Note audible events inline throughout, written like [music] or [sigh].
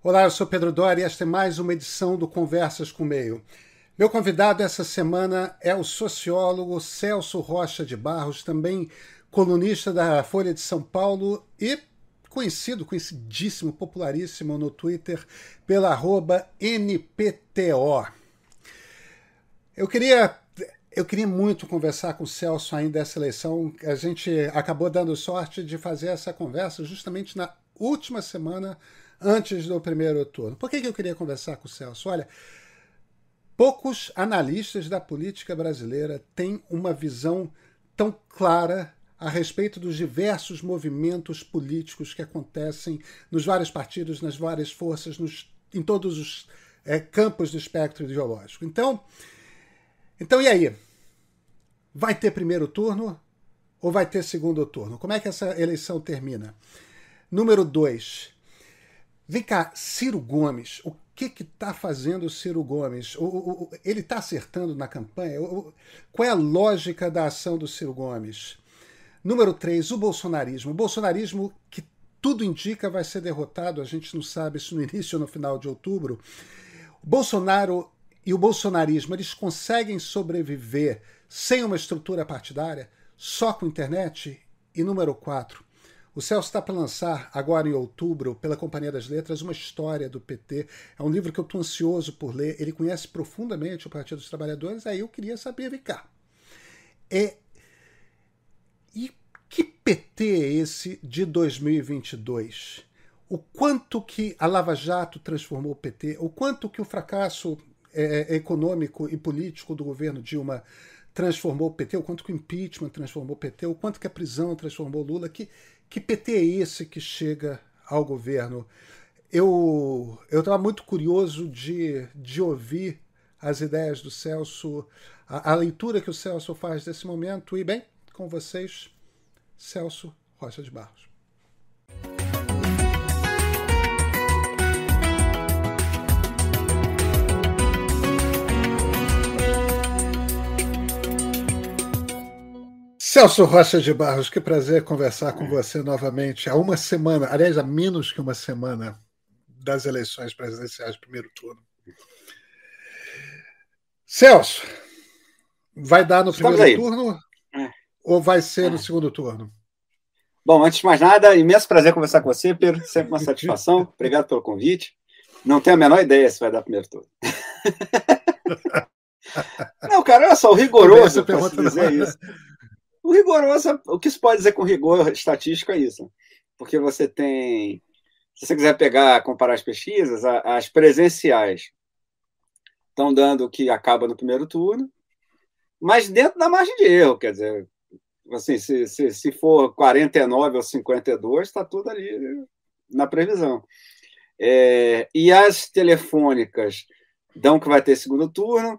Olá, eu sou Pedro Dória e esta é mais uma edição do Conversas com o Meio. Meu convidado essa semana é o sociólogo Celso Rocha de Barros, também colunista da Folha de São Paulo e conhecido, conhecidíssimo, popularíssimo no Twitter pela arroba NPTO. Eu queria, eu queria muito conversar com o Celso ainda dessa eleição. A gente acabou dando sorte de fazer essa conversa justamente na última semana antes do primeiro turno. Por que, que eu queria conversar com o Celso? Olha, poucos analistas da política brasileira têm uma visão tão clara a respeito dos diversos movimentos políticos que acontecem nos vários partidos, nas várias forças, nos, em todos os é, campos do espectro ideológico. Então, então, e aí? Vai ter primeiro turno ou vai ter segundo turno? Como é que essa eleição termina? Número dois. Vem cá, Ciro Gomes, o que está fazendo o Ciro Gomes? O, o, ele está acertando na campanha? O, qual é a lógica da ação do Ciro Gomes? Número 3, o bolsonarismo. O bolsonarismo que tudo indica vai ser derrotado, a gente não sabe se no [laughs] início ou no final de outubro. O Bolsonaro e o bolsonarismo, eles conseguem sobreviver sem uma estrutura partidária, só com internet? E número 4, o Celso está para lançar, agora em outubro, pela Companhia das Letras, uma história do PT. É um livro que eu estou ansioso por ler. Ele conhece profundamente o Partido dos Trabalhadores, aí eu queria saber, cá. É... E que PT é esse de 2022? O quanto que a Lava Jato transformou o PT? O quanto que o fracasso é, econômico e político do governo Dilma transformou o PT? O quanto que o impeachment transformou o PT? O quanto que a prisão transformou Lula? Que, que PT é esse que chega ao governo? Eu estava muito curioso de, de ouvir as ideias do Celso, a, a, leitura que o Celso faz desse momento. E, bem, com vocês, Celso Rocha de Barros. Celso Rocha de Barros, que prazer conversar com você novamente. Há uma semana, aliás, há menos que uma semana das eleições presidenciais do primeiro turno. Celso, vai dar no Estamos primeiro aí. turno é. ou vai ser é. no segundo turno? Bom, antes de mais nada, imenso prazer conversar com você, Pedro. Sempre uma [laughs] satisfação. Obrigado pelo convite. Não tenho a menor ideia se vai dar primeiro turno. [laughs] Não, cara, olha só, o rigoroso, para dizer isso. O rigoroso, o que se pode dizer com rigor estatístico é isso. Porque você tem. Se você quiser pegar, comparar as pesquisas, as presenciais estão dando que acaba no primeiro turno, mas dentro da margem de erro, quer dizer, assim, se, se, se for 49 ou 52, está tudo ali na previsão. É, e as telefônicas dão que vai ter segundo turno,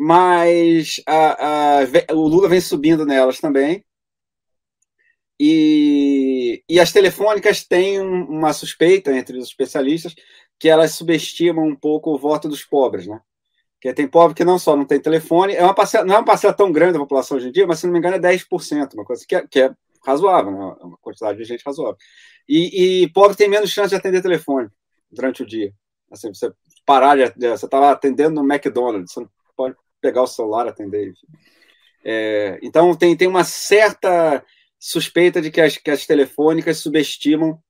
mas a, a, o Lula vem subindo nelas também. E, e as telefônicas têm uma suspeita entre os especialistas que elas subestimam um pouco o voto dos pobres, né? Que tem pobre que não só não tem telefone, é uma parcela, não é uma parcela tão grande da população hoje em dia, mas se não me engano é 10%, uma coisa que é, que é razoável, né? É uma quantidade de gente razoável. E, e pobre tem menos chance de atender telefone durante o dia. Assim, você parar de, você está lá atendendo no McDonald's, você não pode pegar o celular, atender. É, então, tem, tem uma certa suspeita de que as, que as telefônicas subestimam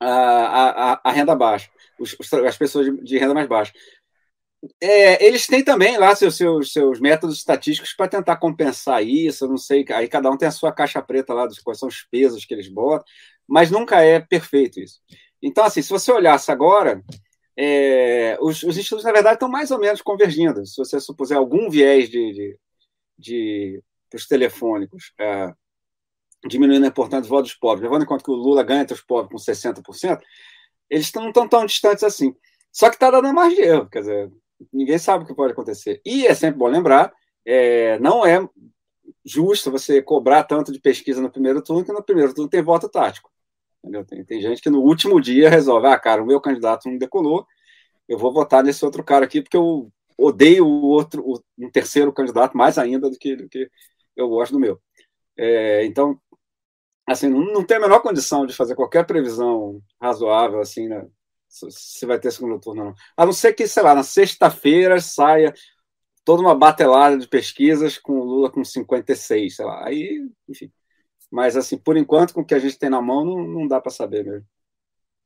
a, a, a renda baixa, os, as pessoas de, de renda mais baixa. É, eles têm também lá seus, seus, seus métodos estatísticos para tentar compensar isso, eu não sei, aí cada um tem a sua caixa preta lá dos quais são os pesos que eles botam, mas nunca é perfeito isso. Então, assim, se você olhasse agora, é, os, os, institutos, na verdade, estão mais ou menos convergindo. Se você supuser algum viés de, de, de os telefônicos, é, diminuindo a importância dos votos pobres, levando em conta que o Lula ganha entre os pobres com 60%, eles não estão tão distantes assim. Só que está dando mais de erro, quer dizer, ninguém sabe o que pode acontecer. E é sempre bom lembrar, é, não é justo você cobrar tanto de pesquisa no primeiro turno, que no primeiro turno tem voto tático. Tem, tem, gente que no último dia resolve, ah, cara, o meu candidato não decolou, eu vou votar nesse outro cara aqui porque eu odeio o outro, o, um terceiro candidato mais ainda do que, do que eu gosto do meu. É, então, assim, não, não tem a menor condição de fazer qualquer previsão razoável, assim, né, se vai ter segundo turno não. A não ser que, sei lá, na sexta-feira saia toda uma batelada de pesquisas com o Lula com 56, sei lá. Aí, enfim. Mas, assim, por enquanto, com o que a gente tem na mão, não, não dá para saber mesmo.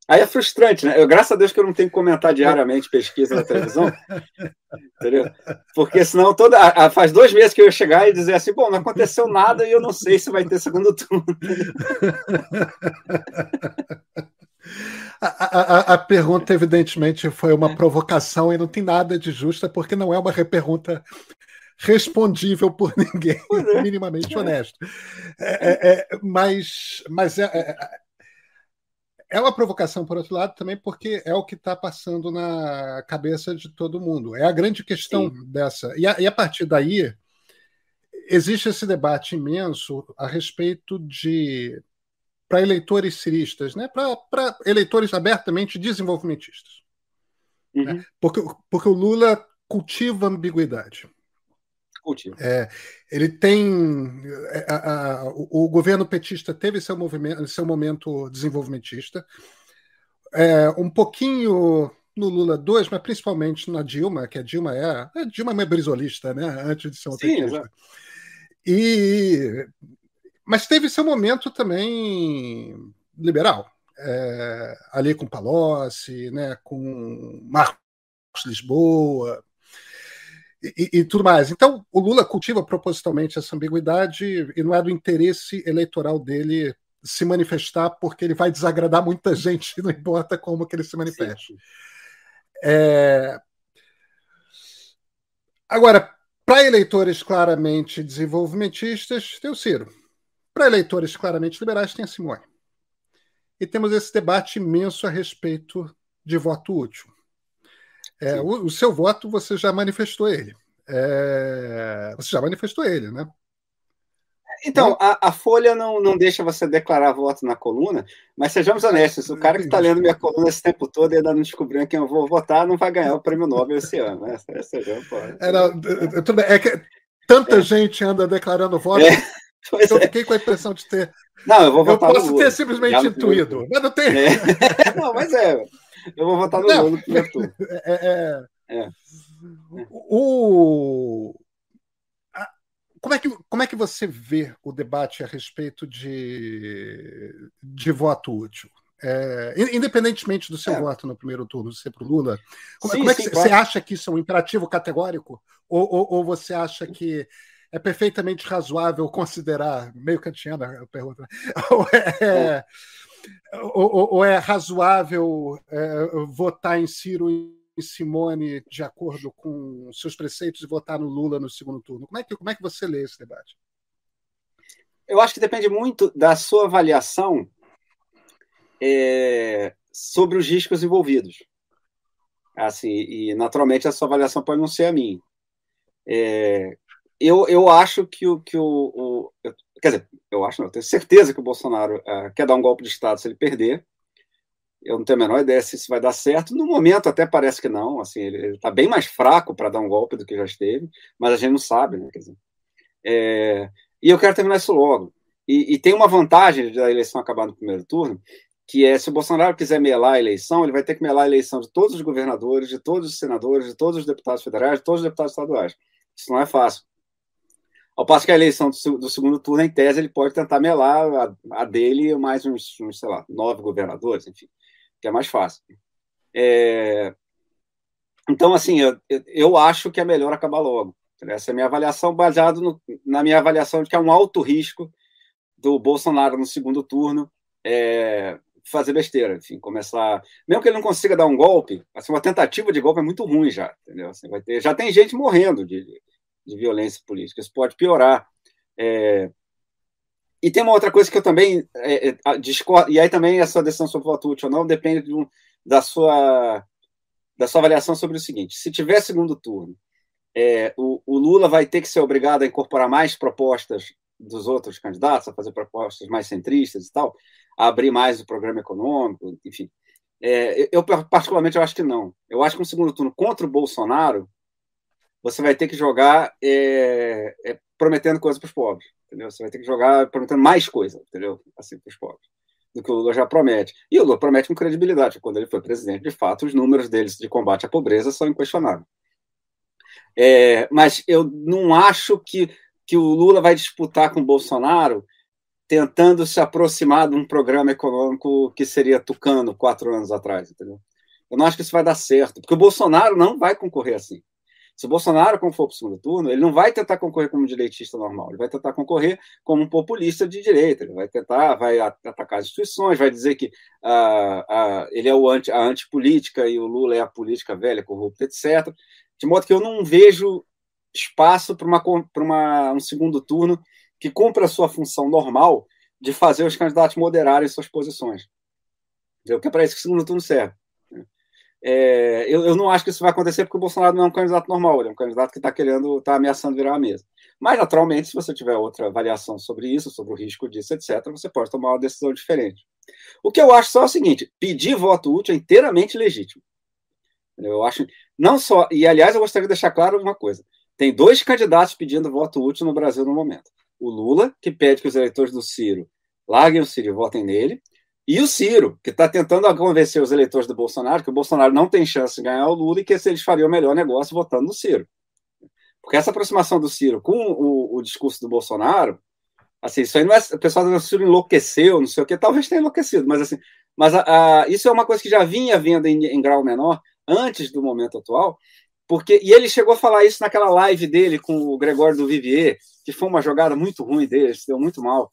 Aí é frustrante, né? Eu, graças a Deus que eu não tenho que comentar diariamente pesquisa na televisão, [laughs] entendeu? Porque senão toda faz dois meses que eu ia chegar e dizer assim, bom, não aconteceu nada e eu não sei se vai ter segundo turno. [laughs] A, a, a, pergunta, evidentemente, foi uma é. provocação e não tem nada de justa, porque não é uma pergunta respondível por [laughs] ninguém, é. minimamente é. honesto. É, é, é, mas mas é, é, uma provocação, por outro lado, também porque é o que está passando na cabeça de todo mundo. É a grande questão Sim. dessa. E a, e a partir daí, existe esse debate imenso a respeito de para eleitores ciristas, né? para eleitores abertamente desenvolvimentistas. Né? Uhum. Né? Porque, porque o Lula cultiva ambiguidade. É, ele tem. É, a, a, o, o, governo petista teve seu, movimento, seu momento desenvolvimentista. É, um pouquinho no Lula 2, mas principalmente na Dilma, que a Dilma é. A Dilma é uma brisolista, né? Antes de ser uma Sim, petista. E mas teve seu momento também liberal, é, ali com Palocci, né, com Marcos Lisboa e, e, tudo mais. Então, o Lula cultiva propositalmente essa ambiguidade e não é do interesse eleitoral dele se manifestar porque ele vai desagradar muita [laughs] gente, não importa como que ele se manifeste. É... Agora, para eleitores claramente desenvolvimentistas, tem o Ciro. Para eleitores claramente liberais, tem a Simone. E temos esse debate imenso a respeito de voto útil. É, o, o, seu voto, você já manifestou ele. É, você já manifestou ele, né? Então, a, a, Folha não, não deixa você declarar voto na coluna, mas sejamos honestos, o cara que está lendo minha coluna esse tempo todo e ainda não descobriu quem eu vou votar não vai ganhar o prêmio Nobel esse ano. Né? Sejamos, é, é que tanta é. gente anda declarando voto. É. [laughs] Pois eu é. fiquei com a impressão de ter. Não, eu vou votar eu posso ter simplesmente intuído, mas não tem. É. [laughs] não, mas é. Eu vou votar no não. Lula primeiro turno. [laughs] É, é, é. O... Como é, que, como é que você vê o debate a respeito de, de voto útil? É, independentemente do seu é. voto no primeiro turno ser para o Lula, como, sim, como é que sim, você acha que isso é um imperativo categórico? Ou, ou, ou você acha que é perfeitamente razoável considerar, meio kantiana a pergunta, [laughs] ou é, ou, ou é razoável é, votar em Ciro e Simone de acordo com seus preceitos e votar no Lula no segundo turno? Como é que, como é que você lê esse debate? Eu acho que depende muito da sua avaliação é, sobre os riscos envolvidos. Assim, e naturalmente a sua avaliação pode não ser a minha. É, eu, eu acho que o. Que o, o quer dizer, eu acho, não, eu tenho certeza que o Bolsonaro uh, quer dar um golpe de Estado se ele perder. Eu não tenho a menor ideia se isso vai dar certo. No momento, até parece que não. Assim, ele está bem mais fraco para dar um golpe do que já esteve, mas a gente não sabe, né? Quer dizer, é, e eu quero terminar isso logo. E, e, tem uma vantagem da eleição acabar no primeiro turno, que é se o Bolsonaro quiser melar a eleição, ele vai ter que melar a eleição de todos os governadores, de todos os senadores, de todos os deputados federais, de todos os deputados estaduais. Isso não é fácil. Ao passo que a eleição do, do, segundo turno, em tese, ele pode tentar melar a, a dele mais uns, uns, sei lá, nove governadores, enfim, que é mais fácil. É... Então, assim, eu, eu acho que é melhor acabar logo. Essa é a minha avaliação, baseada na minha avaliação de que é um alto risco do Bolsonaro no segundo turno é, fazer besteira, enfim, começar. Mesmo que ele não consiga dar um golpe, assim, uma tentativa de golpe é muito ruim já, entendeu? Assim, vai ter, já tem gente morrendo de, de violência política. Isso pode piorar. É... E tem uma outra coisa que eu também é, é discordo, e aí também a sua decisão sobre voto útil ou não depende de um, da, sua, da sua avaliação sobre o seguinte: se tiver segundo turno, é, o, o, Lula vai ter que ser obrigado a incorporar mais propostas dos outros candidatos, a fazer propostas mais centristas e tal, a abrir mais o programa econômico, enfim. É, eu, particularmente, eu acho que não. Eu acho que um segundo turno contra o Bolsonaro você vai ter que jogar é, é, prometendo coisas para os pobres, entendeu? Você vai ter que jogar prometendo mais coisa, entendeu? Assim, para os pobres. do que o Lula já promete. E o Lula promete com credibilidade. Quando ele foi presidente, de fato, os números deles de combate à pobreza são inquestionáveis. É, mas eu não acho que, que o Lula vai disputar com o Bolsonaro tentando se aproximar de um programa econômico que seria tucano quatro anos atrás, entendeu? Eu não acho que isso vai dar certo, porque o Bolsonaro não vai concorrer assim. Se Bolsonaro, como for para o segundo turno, ele não vai tentar concorrer como direitista normal, ele vai tentar concorrer como um populista de direita, ele vai tentar, vai atacar as instituições, vai dizer que ah, ah, ele é o anti, a antipolítica e o Lula é a política velha, corrupta, etc. De modo que eu não vejo espaço para uma, uma, um segundo turno que cumpra a sua função normal de fazer os candidatos moderarem suas posições. O que é para isso que o segundo turno serve. É, eu, eu, não acho que isso vai acontecer porque o Bolsonaro não é um candidato normal, ele é um candidato que está querendo, está ameaçando virar a mesa. Mas, naturalmente, se você tiver outra avaliação sobre isso, sobre o risco disso, etc., você pode tomar uma decisão diferente. O que eu acho só é o seguinte: pedir voto útil é inteiramente legítimo. Eu acho, não só, e aliás, eu gostaria de deixar claro uma coisa: tem dois candidatos pedindo voto útil no Brasil no momento. O Lula, que pede que os eleitores do Ciro larguem o Ciro e votem nele, e o Ciro, que está tentando convencer os eleitores do Bolsonaro que o Bolsonaro não tem chance de ganhar o Lula e que eles fariam o melhor negócio votando no Ciro. Porque essa aproximação do Ciro com o, o discurso do Bolsonaro, assim, isso aí não é. O pessoal do Ciro enlouqueceu, não sei o que, talvez tenha enlouquecido, mas assim, mas a, a, isso é uma coisa que já vinha vendo em, em grau menor antes do momento atual, porque e ele chegou a falar isso naquela live dele com o Gregório do Vivier, que foi uma jogada muito ruim dele, se deu muito mal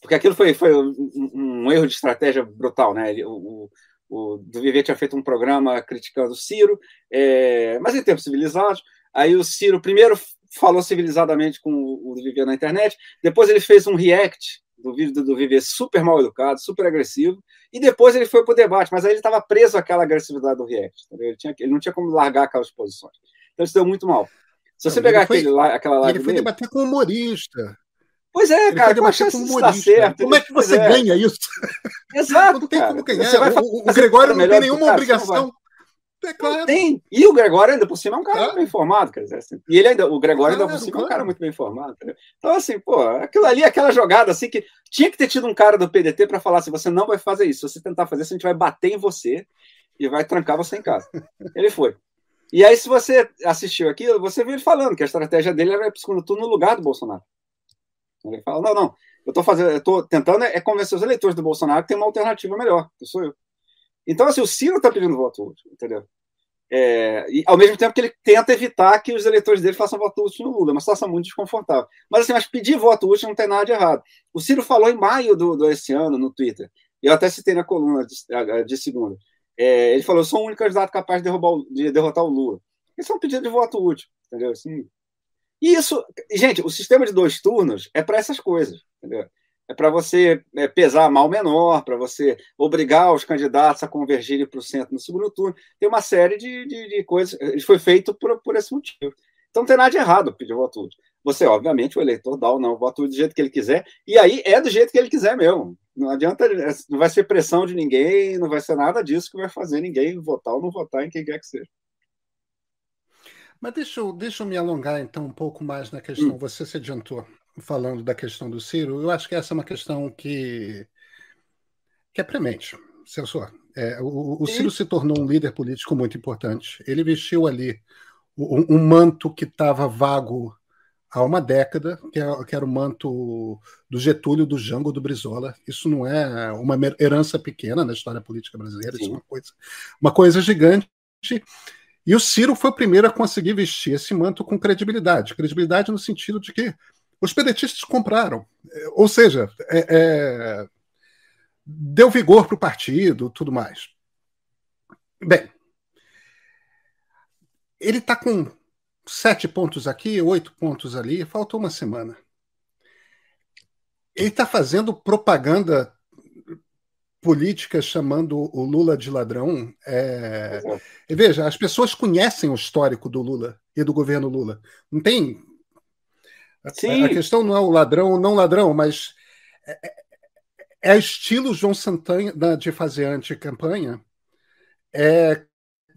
porque aquilo foi, foi um, um, erro de estratégia brutal, né? Ele, o, o do Viver tinha feito um programa criticando o Ciro, é, mas em tempos civilizados. Aí o Ciro primeiro falou civilizadamente com o, Viver na internet, depois ele fez um react do vídeo do, Viver super mal educado, super agressivo, e depois ele foi para o debate, mas aí ele estava preso àquela agressividade do react. Ele, tinha, ele não tinha como largar aquelas posições. Então isso deu muito mal. Se você não, pegar foi, aquele, aquela live. Ele foi dele, debater com humorista. Pois é, cara, como, é certo, como é que você é. ganha isso? Exato, não tem cara. como ganhar. O, o Gregório não tem nenhuma obrigação. É claro. Tem. E o Gregório, ainda por cima, é um cara bem informado. Quer dizer, assim. E ele ainda, o Gregório, claro, ainda por cima, claro. é um cara muito bem informado. Então, assim, pô, aquilo ali, aquela jogada, assim, que tinha que ter tido um cara do PDT para falar assim: você não vai fazer isso. Se você tentar fazer isso, a gente vai bater em você e vai trancar você em casa. ele foi. E aí, se você assistiu aquilo, você viu ele falando que a estratégia dele era ir para o segundo turno no lugar do Bolsonaro. Ele fala, não, não, eu estou fazendo, eu tô tentando é, convencer os eleitores do Bolsonaro que tem uma alternativa melhor, que sou eu. Então, assim, o Ciro está pedindo voto útil, entendeu? É, e ao mesmo tempo que ele tenta evitar que os eleitores dele façam voto útil no Lula, é uma situação muito desconfortável. Mas assim, mas pedir voto útil não tem nada de errado. O Ciro falou em maio do, do esse ano no Twitter, eu até citei na coluna de, de segunda. É, ele falou: eu sou o único candidato capaz de, derrubar, de derrotar o Lula. Isso é um pedido de voto útil, entendeu? Assim, e isso, gente, o sistema de dois turnos é para essas coisas, entendeu? É para você é, pesar mal menor, para você obrigar os candidatos a convergirem para o centro no segundo turno. Tem uma série de, de, de coisas. Isso foi feito por, por esse motivo. Então não tem nada de errado pedir voto. Você, obviamente, o eleitor dá ou não o voto do jeito que ele quiser, e aí é do jeito que ele quiser mesmo. Não adianta, não vai ser pressão de ninguém, não vai ser nada disso que vai fazer ninguém votar ou não votar em quem quer que seja. Mas deixa eu, deixa eu me alongar então um pouco mais na questão. Hum. Você se adiantou falando da questão do Ciro. Eu acho que essa é uma questão que, que é premente, Celso. É, o, o Ciro se tornou um líder político muito importante. Ele vestiu ali um, um manto que estava vago há uma década, que, é, que, era o manto do Getúlio, do Jango, do Brizola. Isso não é uma herança pequena na história política brasileira, Sim. isso é uma coisa, uma coisa gigante. E o Ciro foi o primeiro a conseguir vestir esse manto com credibilidade. Credibilidade no sentido de que os pedetistas compraram. É, ou seja, é, é, deu vigor para o partido, tudo mais. Bem, ele está com sete pontos aqui, oito pontos ali, faltou uma semana. Ele está fazendo propaganda política chamando o Lula de ladrão. É... E veja, as pessoas conhecem o histórico do Lula e do governo Lula. Não tem. Sim. A questão não é o ladrão ou não ladrão, mas é, é, é estilo João Santana de fazer anti-campanha. É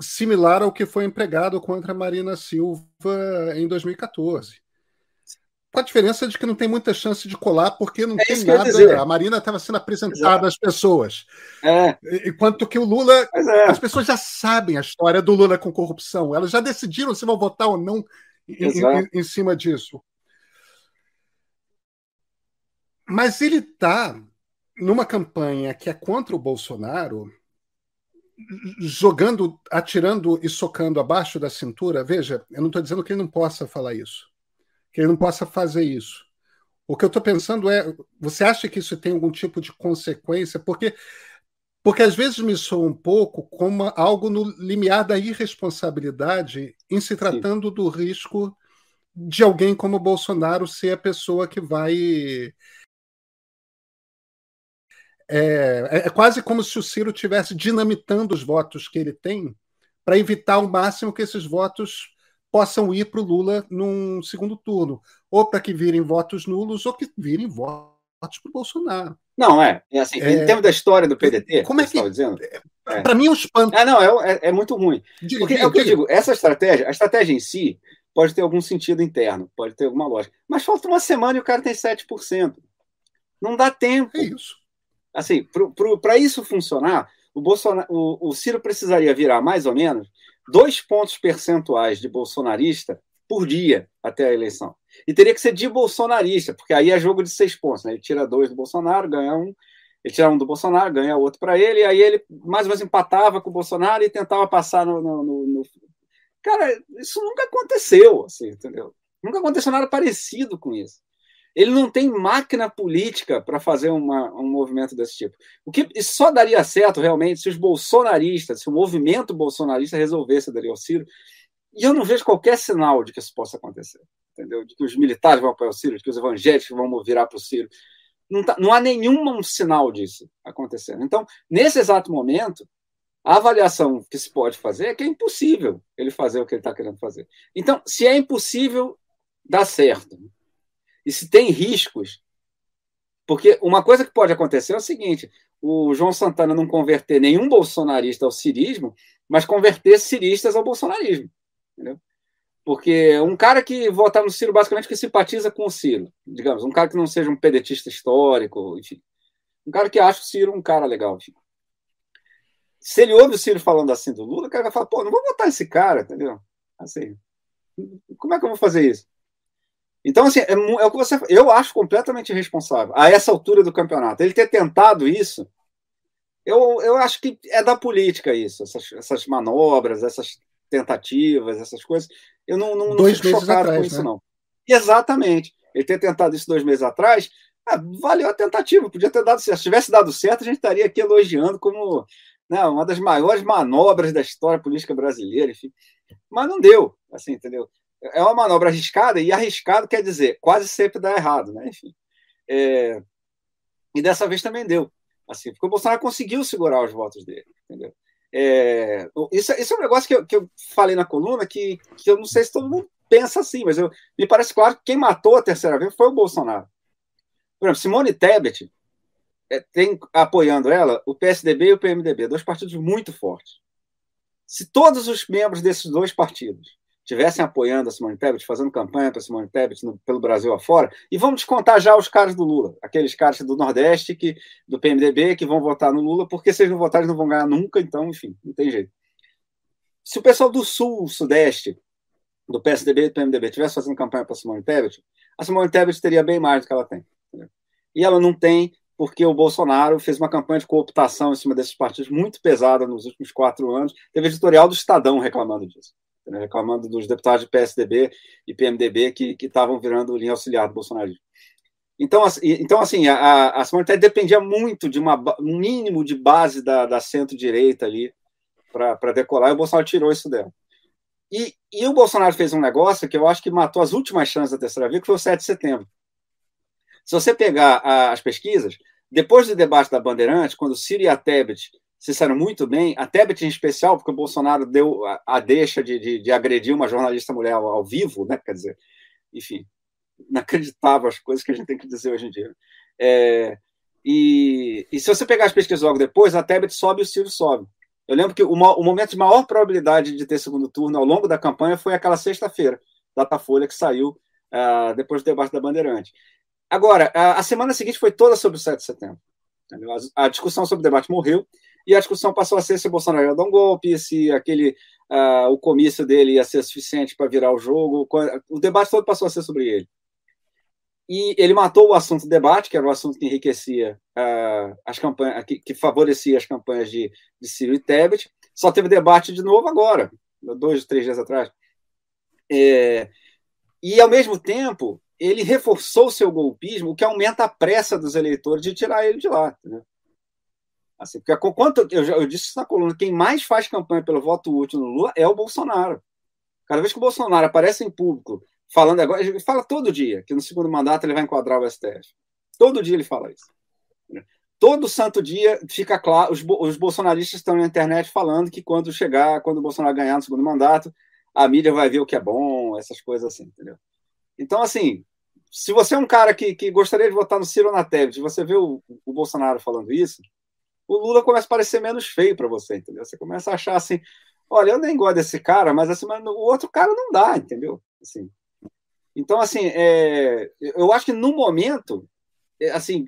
similar ao que foi empregado contra Marina Silva em 2014. Com a diferença de que não tem muita chance de colar, porque não é tem nada. A Marina estava sendo apresentada às pessoas. É. Enquanto que o Lula. É. As pessoas já sabem a história do Lula com corrupção. Elas já decidiram se vão votar ou não em, em, em cima disso. Mas ele está numa campanha que é contra o Bolsonaro, jogando, atirando e socando abaixo da cintura. Veja, eu não estou dizendo que ele não possa falar isso que ele não possa fazer isso. O que eu estou pensando é, você acha que isso tem algum tipo de consequência? Porque, porque às vezes me soa um pouco como algo no limiar da irresponsabilidade em se tratando Sim. do risco de alguém como Bolsonaro ser a pessoa que vai. É, é quase como se o Ciro estivesse dinamitando os votos que ele tem para evitar ao máximo que esses votos possam ir para o Lula num segundo turno, ou para que virem votos nulos, ou que virem votos para o Bolsonaro. Não, é. é assim, é, em termos da história do PDT, como é que, que dizendo? É, é. Para mim é um espanto. Ah, não, é, é, é muito ruim. Diga, Porque diga, é o que diga. eu digo, essa estratégia, a estratégia em si pode ter algum sentido interno, pode ter alguma lógica. Mas falta uma semana e o cara tem 7%. Não dá tempo. É isso. Assim, para isso funcionar, o, Bolsonaro, o, o Ciro precisaria virar mais ou menos dois pontos percentuais de bolsonarista por dia até a eleição. E teria que ser de bolsonarista, porque aí é jogo de seis pontos. Né? Ele tira dois do Bolsonaro, ganha um. Ele tira um do Bolsonaro, ganha outro para ele, e aí ele mais ou menos empatava com o Bolsonaro e tentava passar no, no, no, no... Cara, isso nunca aconteceu, assim, entendeu? Nunca aconteceu nada parecido com isso. Ele não tem máquina política para fazer uma, um movimento desse tipo. O que só daria certo realmente se os bolsonaristas, se o movimento bolsonarista resolvesse aderir ao Ciro. E eu não vejo qualquer sinal de que isso possa acontecer. Entendeu? De que os militares vão apoiar o Ciro, de que os evangélicos vão virar para o Ciro. Não, tá, não há nenhum sinal disso acontecendo. Então, nesse exato momento, a avaliação que se pode fazer é que é impossível ele fazer o que ele está querendo fazer. Então, se é impossível, dá certo e se tem riscos. Porque uma coisa que pode acontecer é o seguinte: o João Santana não converter nenhum bolsonarista ao cirismo, mas converter ciristas ao bolsonarismo. Entendeu? Porque um cara que vota no Ciro, basicamente, que simpatiza com o Ciro, digamos, um cara que não seja um pedetista histórico, enfim. Um cara que acha o Ciro um cara legal, enfim. Se ele ouve o Ciro falando assim do Lula, o cara vai falar, pô, não vou votar esse cara, entendeu? Assim, como é que eu vou fazer isso? Então, assim, é, é, o que você. Eu acho completamente irresponsável, a essa altura do campeonato. Ele ter tentado isso, eu, eu acho que é da política isso, essas, essas manobras, essas tentativas, essas coisas. Eu não, não, não fico chocado atrás, com isso, né? não. Exatamente. Ele ter tentado isso dois meses atrás, ah, valeu a tentativa, podia ter dado certo. Se tivesse dado certo, a gente estaria aqui elogiando como né, uma das maiores manobras da história política brasileira, enfim. Mas não deu, assim, entendeu? É uma manobra arriscada, e arriscado quer dizer quase sempre dá errado, né? Enfim. É, e dessa vez também deu. Assim, porque o Bolsonaro conseguiu segurar os votos dele, entendeu? É, isso, isso é um negócio que eu, que eu falei na coluna que, que eu não sei se todo mundo pensa assim, mas eu, me parece claro que quem matou a terceira vez foi o Bolsonaro. Por exemplo, Simone Tebet é, tem apoiando ela o PSDB e o PMDB, dois partidos muito fortes. Se todos os membros desses dois partidos estivessem apoiando a Simone Tebet, fazendo campanha para Simone Tebet no, pelo Brasil afora, e vamos descontar já os caras do Lula, aqueles caras do Nordeste, que, do PMDB, que vão votar no Lula, porque se eles não votarem, não vão ganhar nunca, então, enfim, não tem jeito. Se o pessoal do Sul, Sudeste, do PSDB e do PMDB, estivesse fazendo campanha para Simone Tebet, a Simone Tebet teria bem mais do que ela tem. E ela não tem, porque o Bolsonaro fez uma campanha de cooptação em cima desses partidos muito pesada nos últimos quatro anos. Teve editorial do Estadão reclamando disso né, reclamando dos deputados de PSDB e PMDB que estavam virando linha auxiliar do Bolsonaro. Então, então, assim a, a Simone Tebet dependia muito de uma, um mínimo de base da, da centro-direita ali para decolar, e o Bolsonaro tirou isso dela. E, e o Bolsonaro fez um negócio que eu acho que matou as últimas chances da terceira via, que foi o 7 de setembro. Se você pegar a, as pesquisas, depois do debate da Bandeirante, quando Ciro e a Tebet se saíram muito bem, a Tebet em especial, porque o Bolsonaro deu a, a deixa de, de, de, agredir uma jornalista mulher ao, ao, vivo, né? Quer dizer, enfim, inacreditável as coisas que a gente tem que dizer hoje em dia. É, e, e, se você pegar as pesquisas logo depois, a Tebet sobe e o Ciro sobe. Eu lembro que o, o, momento de maior probabilidade de ter segundo turno ao longo da campanha foi aquela sexta-feira, Datafolha, que saiu uh, depois do debate da Bandeirante. Agora, a, a, semana seguinte foi toda sobre o 7 de setembro. A, a, discussão sobre o debate morreu e a discussão passou a ser se Bolsonaro ia dar um golpe, se aquele uh, o comício dele ia ser suficiente para virar o jogo. O debate todo passou a ser sobre ele. E ele matou o assunto do debate, que era o assunto que enriquecia uh, as campanhas, que, que, favorecia as campanhas de, de Ciro e Tebet. Só teve debate de novo agora, dois, três dias atrás. É, e, ao mesmo tempo, ele reforçou o seu golpismo, o que aumenta a pressa dos eleitores de tirar ele de lá. Assim, porque quanto eu, eu disse isso na coluna, quem mais faz campanha pelo voto útil no Lula é o Bolsonaro. Cada vez que o Bolsonaro aparece em público falando agora, ele fala todo dia que no segundo mandato ele vai enquadrar o STF. Todo dia ele fala isso. Todo santo dia fica claro, os, os bolsonaristas estão na internet falando que quando chegar, quando o Bolsonaro ganhar no segundo mandato, a mídia vai ver o que é bom, essas coisas assim, entendeu? Então, assim, se você é um cara que, que gostaria de votar no Ciro na Tebet, você vê o, o Bolsonaro falando isso, o Lula começa a parecer menos feio para você, entendeu? Você começa a achar assim, olha, eu nem gosto desse cara, mas assim, mas o outro cara não dá, entendeu? Assim. Então, assim, é, eu acho que no momento, é, assim,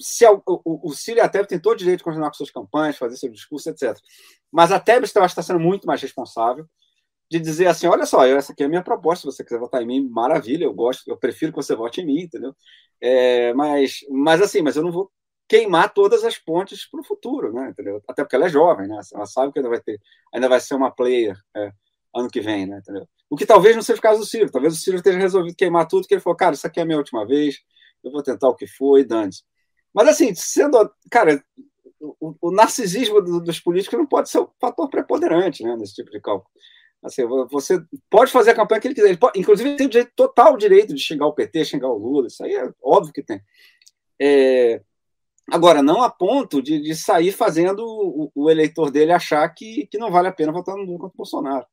se o, o, o Ciro e a têm todo o direito de continuar com suas campanhas, fazer seu discurso, etc. Mas a Tebet eu acho que está sendo muito mais responsável de dizer assim, olha só, essa aqui é a minha proposta, se você quiser votar em mim, maravilha, eu gosto, eu prefiro que você vote em mim, entendeu? É, mas, mas assim, mas eu não vou queimar todas as pontes para o futuro, né? Entendeu? Até porque ela é jovem, né? Ela sabe que ainda vai ter, ainda vai ser uma player é, ano que vem, né? Entendeu? O que talvez não seja o caso do Ciro. Talvez o Ciro esteja resolvido queimar tudo, que ele falou, cara, isso aqui é a minha última vez, eu vou tentar o que foi, dane Mas assim, sendo, cara, o, o narcisismo do, dos políticos não pode ser um fator preponderante, né? Nesse tipo de cálculo. Assim, você pode fazer a campanha que ele quiser. Ele pode, inclusive, ele tem o direito, total direito de xingar o PT, xingar o Lula. Isso aí é óbvio que tem. É, Agora, não a ponto de, de sair fazendo o, o, eleitor dele achar que, que não vale a pena votar no Lula contra o Bolsonaro.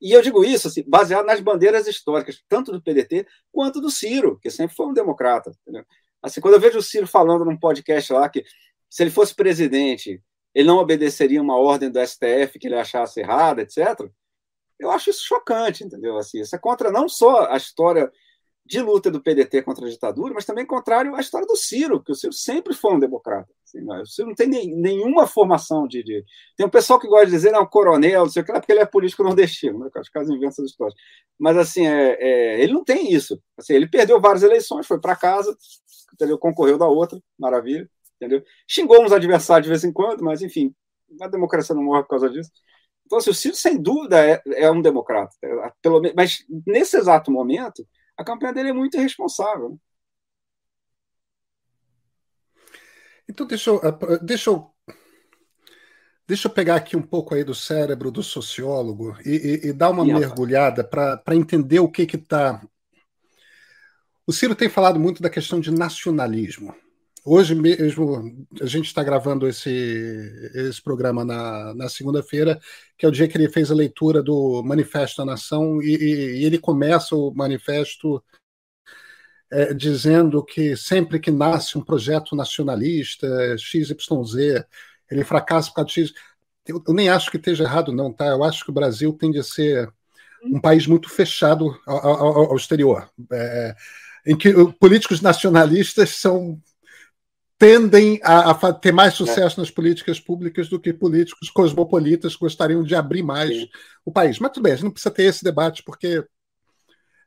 E eu digo isso assim, baseado nas bandeiras históricas, tanto do PDT quanto do Ciro, que sempre foi um democrata. Assim, quando eu vejo o Ciro falando num podcast lá que se ele fosse presidente, ele não obedeceria uma ordem do STF que ele achasse errada, etc. Eu acho isso chocante, entendeu? Assim, isso é contra não só a história de luta do PDT contra a ditadura, mas também contrário à história do Ciro, que o Ciro sempre foi um democrata. Assim, não, é? o Ciro não tem nem, nenhuma formação de, de, Tem um pessoal que gosta de dizer, não, coronel, não sei o que, porque ele é político nordestino, né? Acho que as invenções histórias. Mas, assim, é, é, ele não tem isso. Assim, ele perdeu várias eleições, foi para casa, entendeu? concorreu da outra, maravilha, entendeu? Xingou uns adversários de vez em quando, mas, enfim, a democracia não morre por causa disso. Então, assim, o Ciro, sem dúvida, é, é um democrata. Pelo, mas, nesse exato momento a campanha dele é muito irresponsável. Então, deixa eu, eh, deixa eu, deixa eu pegar aqui um pouco aí do cérebro do sociólogo e, e, e dar uma mergulhada para entender o que está. O Ciro tem falado muito da questão de nacionalismo. Hoje mesmo, a gente está gravando esse, esse programa na, na segunda-feira, que é o dia que ele fez a leitura do Manifesto da Nação, e, e ele começa o manifesto é, dizendo que sempre que nasce um projeto nacionalista, XYZ, ele fracassa por causa de X. Eu, eu nem acho que esteja errado, não, tá? Eu acho que o Brasil tende a ser um país muito fechado ao, ao, ao exterior, é, em que políticos nacionalistas são tendem a, a, ter mais é. sucesso é. nas políticas públicas do que políticos cosmopolitas gostariam de abrir mais Sim. o país. Mas tudo bem, a gente não precisa ter esse debate porque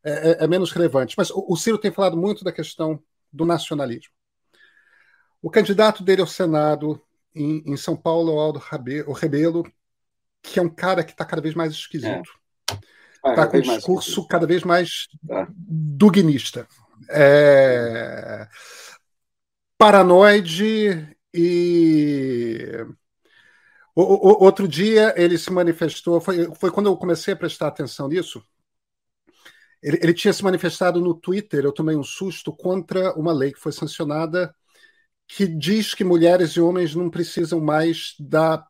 é, é, é menos relevante. Mas o, o, Ciro tem falado muito da questão do nacionalismo. O candidato dele ao Senado em, em São Paulo, o Aldo Rebelo, que é um cara que está cada vez mais esquisito. Está é. com um discurso cada vez mais tá. dugnista. É paranoide e o, o, outro dia ele se manifestou, foi, foi quando eu comecei a prestar atenção nisso. Ele, ele, tinha se manifestado no Twitter, eu tomei um susto contra uma lei que foi sancionada que diz que mulheres e homens não precisam mais da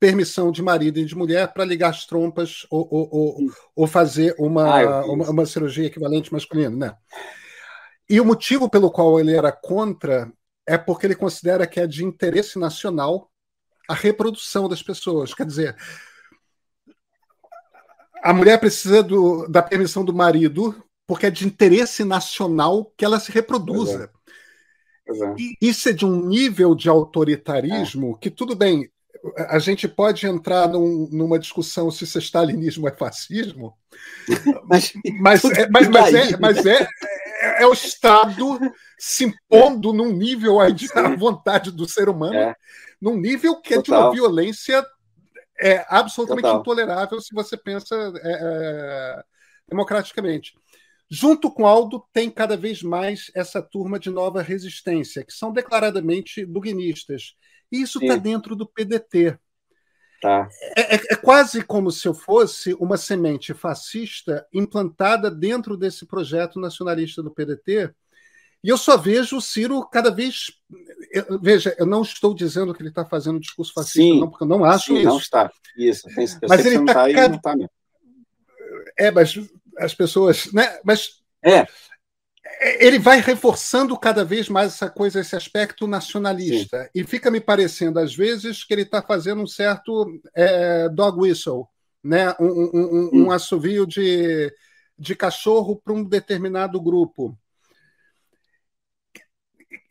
permissão de marido e de mulher para ligar as trompas ou, ou, ou, ou fazer uma, ah, uma, uma cirurgia equivalente masculina, né? E o motivo pelo qual ele era contra é porque ele considera que é de interesse nacional a reprodução das pessoas. Quer dizer, a mulher precisa do, da permissão do marido porque é de interesse nacional que ela se reproduza. É. E isso é de um nível de autoritarismo é. que, tudo bem, a gente pode entrar num, numa discussão se isso é stalinismo é fascismo, [laughs] mas, mas, é, mas, mas, é, mas é, é, é, o Estado se impondo num nível à vontade do ser humano, é. num nível que Total. é de uma violência é absolutamente Total. intolerável se você pensa é, é, democraticamente. Junto com Aldo, tem cada vez mais essa turma de nova resistência, que são declaradamente duguinistas. E isso está dentro do PDT. Tá. É, é, é, quase como se eu fosse uma semente fascista implantada dentro desse projeto nacionalista do PDT. E eu só vejo o Ciro cada vez. Eu, veja, eu não estou dizendo que ele está fazendo discurso fascista, sim, não, porque eu não acho sim, isso. Não está. Isso. mas ele está. Tá cada... tá é, mas as pessoas. Né? Mas. É ele vai reforçando cada vez mais essa coisa, esse aspecto nacionalista. Sim. E fica me parecendo, às vezes, que ele está fazendo um certo é, dog whistle, né? um, um, um, um assovio de, de cachorro para um determinado grupo.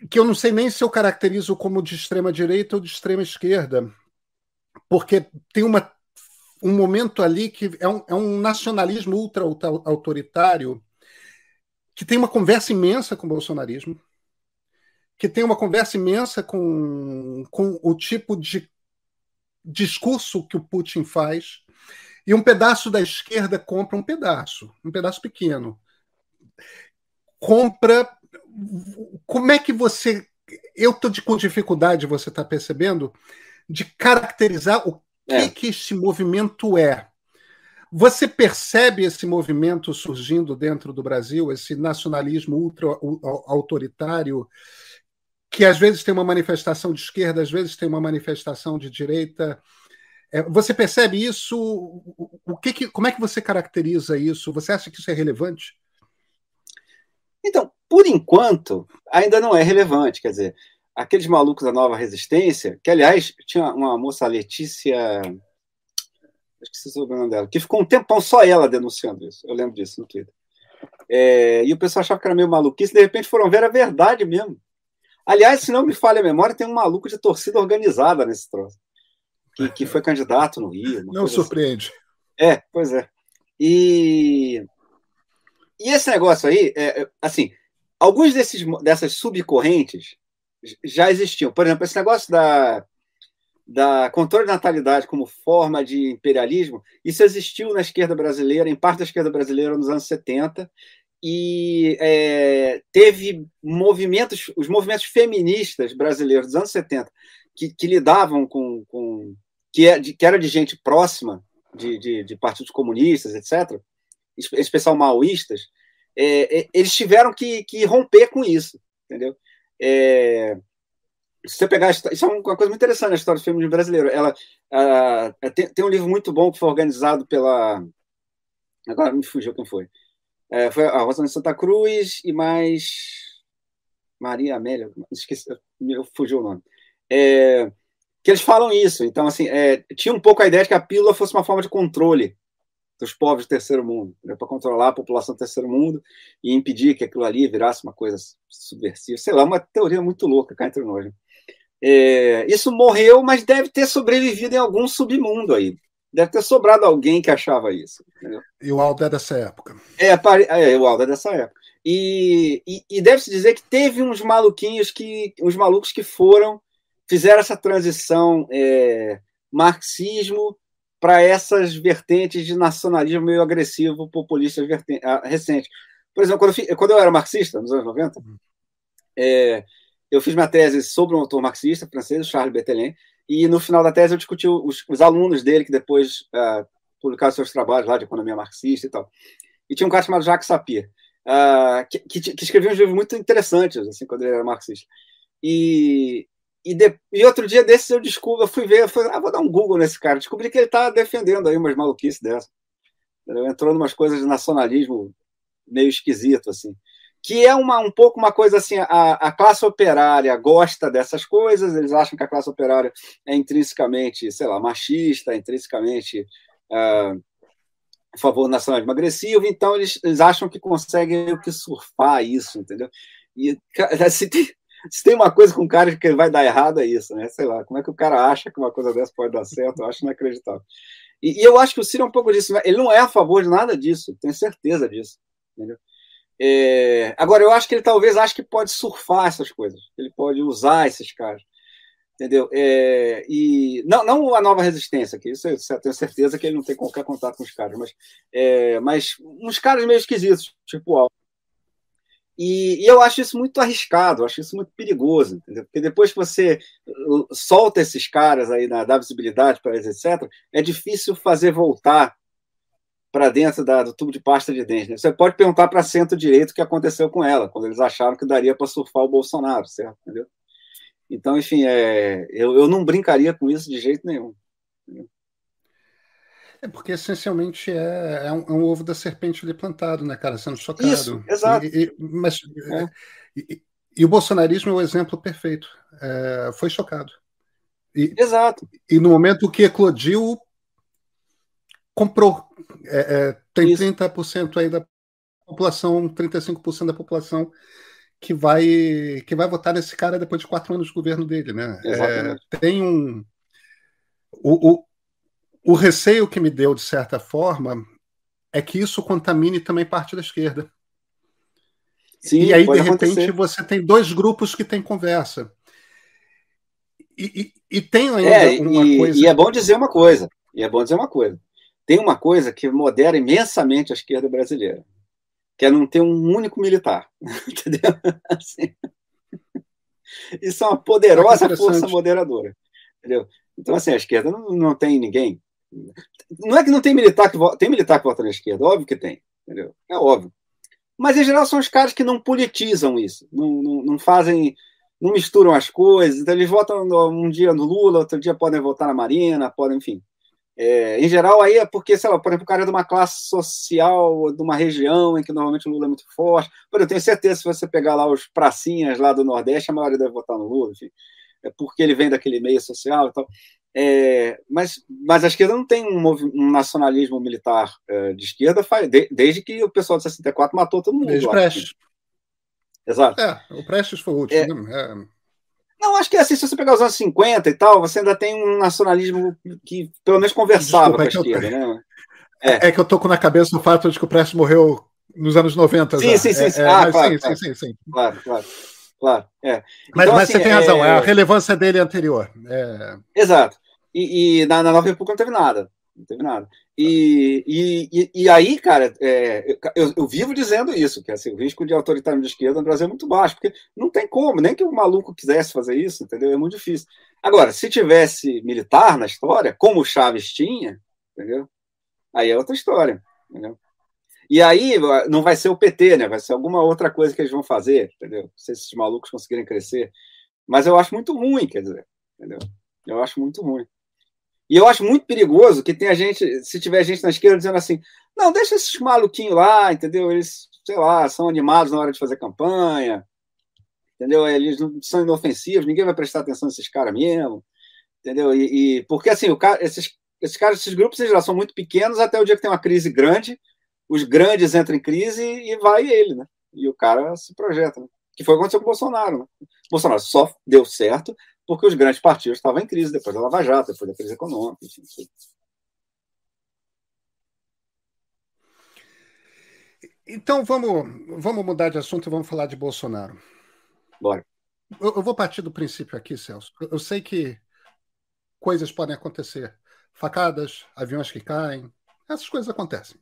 Que eu não sei nem se eu caracterizo como de extrema direita ou de extrema esquerda, porque tem uma, um momento ali que é um, é um nacionalismo ultra autoritário que tem uma conversa imensa com o bolsonarismo, que tem uma conversa imensa com, com o tipo de discurso que o Putin faz, e um pedaço da esquerda compra um pedaço, um pedaço pequeno. Compra. Como é que você. Eu estou com dificuldade, você está percebendo, de caracterizar o que, é. que esse movimento é. Você percebe esse movimento surgindo dentro do Brasil, esse nacionalismo ultra autoritário, que às vezes tem uma manifestação de esquerda, às vezes tem uma manifestação de direita. É, você percebe isso? O que, que como é que você caracteriza isso? Você acha que isso é relevante? Então, por enquanto, ainda não é relevante. Quer dizer, aqueles malucos da nova resistência, que aliás tinha uma moça Letícia esqueci o nome dela, que ficou um tempão só ela denunciando isso. Eu lembro disso no Twitter. É, e o pessoal achava que era meio maluquice, de repente foram ver a verdade mesmo. Aliás, se não me falha a memória, tem um maluco de torcida organizada nesse troço, que, que foi candidato no Rio. Não surpreende. Assim. É, pois é. E, e esse negócio aí, é, é, assim, alguns desses, dessas subcorrentes já existiam. Por exemplo, esse negócio da da controle de natalidade como forma de imperialismo, isso existiu na esquerda brasileira, em parte da esquerda brasileira nos anos 70, e é, teve movimentos, os movimentos feministas brasileiros dos anos 70, que, que lidavam com, com que, é, de, que, era de gente próxima de, de, de partidos comunistas, etc., especial maoístas, é, é, eles tiveram que, que romper com isso, entendeu? É, se você pegar isso é uma coisa muito interessante na história do feminismo brasileiro. Ela tem, tem, um livro muito bom que foi organizado pela agora me fugiu quem foi. É, foi a Rosana Santa Cruz e mais Maria Amélia, esqueci, me fugiu o nome. É, que eles falam isso. Então, assim, é, tinha um pouco a ideia de que a pílula fosse uma forma de controle dos povos do terceiro mundo, né, para controlar a população do terceiro mundo e impedir que aquilo ali virasse uma coisa subversiva. Sei lá, uma teoria muito louca cá entre nós. Né? É, isso morreu, mas deve ter sobrevivido em algum submundo aí. Deve ter sobrado alguém que achava isso. Entendeu? E o Aldo é dessa época. É, é o Aldo é dessa época. E, e, e deve-se dizer que teve uns maluquinhos que. uns malucos que foram, fizeram essa transição é, marxismo para essas vertentes de nacionalismo meio agressivo, populista recente. Por exemplo, quando eu, quando eu era marxista, nos anos 90, uhum. é, eu fiz minha tese sobre um autor marxista francês, Charles Berthelin, e no final da tese eu discuti os, os alunos dele que depois uh, publicaram seus trabalhos lá de economia marxista e tal. E tinha um cara chamado Jacques Sapir, uh, que, que, que, escrevia uns livros muito interessantes, assim, quando ele era marxista. E, e, de, e outro dia desses eu descubro, eu fui ver, eu falei, ah, vou dar um Google nesse cara, descobri que ele está defendendo aí umas maluquices dessas. Entrou em umas coisas de nacionalismo meio esquisito, assim que é uma, um pouco uma coisa assim, a, a classe operária gosta dessas coisas, eles acham que a classe operária é intrinsecamente, sei lá, machista, intrinsecamente uh, a favor do nacionalismo agressivo, então eles, eles acham que conseguem que surfar isso, entendeu? E se [laughs] tem, se tem uma coisa com um cara que vai dar errado, é isso, né? Sei lá, como é que o cara acha que uma coisa dessa pode dar certo? Eu acho inacreditável. E, e eu acho que o Ciro é um pouco disso. Ele não é a favor de nada disso, tenho certeza disso. Entendeu? É, agora, eu acho que ele talvez ache que pode surfar essas coisas, ele pode usar esses caras entendeu? É, e não, não a nova resistência, que isso eu tenho certeza que ele não tem qualquer contato com os caras, mas, é, mas uns caras meio esquisitos, tipo Alto. E, e, eu acho isso muito arriscado, acho isso muito perigoso, entendeu? Porque depois que você uh, solta esses caras aí, na, dá visibilidade para eles, etc., é difícil fazer voltar para dentro da, do tubo de pasta de dente. Né? Você pode perguntar para centro-direito o que aconteceu com ela, quando eles acharam que daria para surfar o Bolsonaro, certo? Entendeu? Então, enfim, é, eu, eu não brincaria com isso de jeito nenhum. É porque essencialmente é, é, um, é, um, ovo da serpente ali plantado, né, cara? Sendo chocado. Isso, exato. E, e mas, é. e, e, o bolsonarismo é o exemplo perfeito. É, foi chocado. E, exato. E no momento que eclodiu, comprou. É, é, tem Isso. 30% aí da população, 35% da população que vai que vai votar nesse cara depois de quatro anos de governo dele, né? É, tem um o, o, o receio que me deu de certa forma é que isso contamine também parte da esquerda. Sim, e aí de repente acontecer. você tem dois grupos que têm conversa. E, e, e tem ainda é, uma e, coisa. E é bom dizer uma coisa. E é bom dizer uma coisa. Tem uma coisa que modera imensamente a esquerda brasileira que é não ter um único militar. [laughs] Entendeu? Assim. Isso é uma poderosa é força moderadora. Entendeu? Então, assim, a esquerda não, não tem ninguém. Não é que não tem militar que vota, tem militar que vota na esquerda, óbvio que tem, entendeu? É óbvio. Mas em geral são os caras que não politizam isso, não, não, não fazem, não misturam as coisas. Então eles votam um dia no Lula, outro dia podem votar na Marina, podem, enfim. É, em geral, aí é porque, sei lá, por exemplo, o cara é de uma classe social, de uma região em que normalmente o Lula é muito forte. Por eu tenho certeza, se você pegar lá os pracinhas lá do Nordeste, a maioria deve votar no Lula, enfim. É porque ele vem daquele meio social e tal. É, mas, mas a esquerda não tem um, um nacionalismo militar é, de esquerda de, desde que o pessoal de 64 matou todo mundo. Desde Prestes. Exato. É, o Prestes foi o último. É, né? É. Não, acho que assim, se você pegar os anos 50 e tal, você ainda tem um nacionalismo que pelo menos conversava Desculpa, com a é esquerda, eu... né? É. é. que eu tô com na cabeça o fato de que o Prestes morreu nos anos 90. Sim, já. sim, sim. É, sim. É, ah, claro, sim, claro. sim, sim, sim. Claro, claro. Claro, é. Mas, então, mas assim, você tem razão, é... a relevância dele é anterior. É... Exato. E, e na, na Nova República não teve nada. Não teve nada. E, e, e, aí, cara, é, eu, eu, vivo dizendo isso, que assim, o risco de autoritarismo de esquerda no Brasil é muito baixo, porque não tem como, nem que o maluco quisesse fazer isso, entendeu? É muito difícil. Agora, se tivesse militar na história, como o Chaves tinha, entendeu? Aí é outra história, entendeu? E aí não vai ser o PT, né? Vai ser alguma outra coisa que eles vão fazer, entendeu? Se esses malucos conseguirem crescer. Mas eu acho muito ruim, quer dizer, entendeu? Eu acho muito ruim. E eu acho muito perigoso que tenha gente, se tiver gente na esquerda dizendo assim, não, deixa esses maluquinhos lá, entendeu? Eles, sei lá, são animados na hora de fazer campanha, entendeu? Eles são inofensivos, ninguém vai prestar atenção nesses caras mesmo, entendeu? E, e, porque assim, cara, esses, esses caras, esses grupos, eles já são muito pequenos até o dia que tem uma crise grande, os grandes entram em crise e vai ele, né? E o cara se projeta, né? Que foi o que aconteceu com o Bolsonaro, né? O Bolsonaro só deu certo porque os grandes partidos estavam em crise depois da Lava Jato, depois da crise econômica, enfim. Então vamos, vamos mudar de assunto e vamos falar de Bolsonaro. Bora. Eu, eu vou partir do princípio aqui, Celso. Eu sei que coisas podem acontecer. Facadas, aviões que caem, essas coisas acontecem.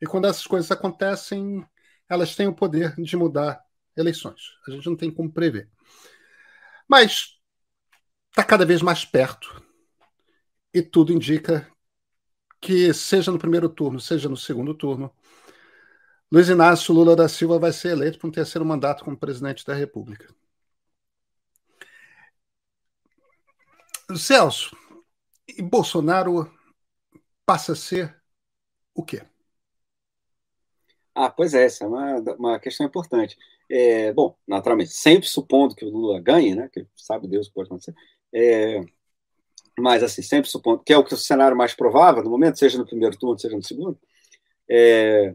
E quando essas coisas acontecem, elas têm o poder de mudar eleições. A gente não tem como prever. Mas está cada vez mais perto. E tudo indica que, seja no primeiro turno, seja no segundo turno, Luiz Inácio Lula da Silva vai ser eleito para um terceiro mandato como presidente da República. Celso, e Bolsonaro passa a ser o quê? Ah, pois é, essa é uma, uma questão importante. É, bom, naturalmente, sempre supondo que o Lula ganhe, né, que sabe Deus o que pode acontecer, é, mas, assim, sempre supondo que é o que o cenário mais provável no momento, seja no primeiro turno, seja no segundo, É,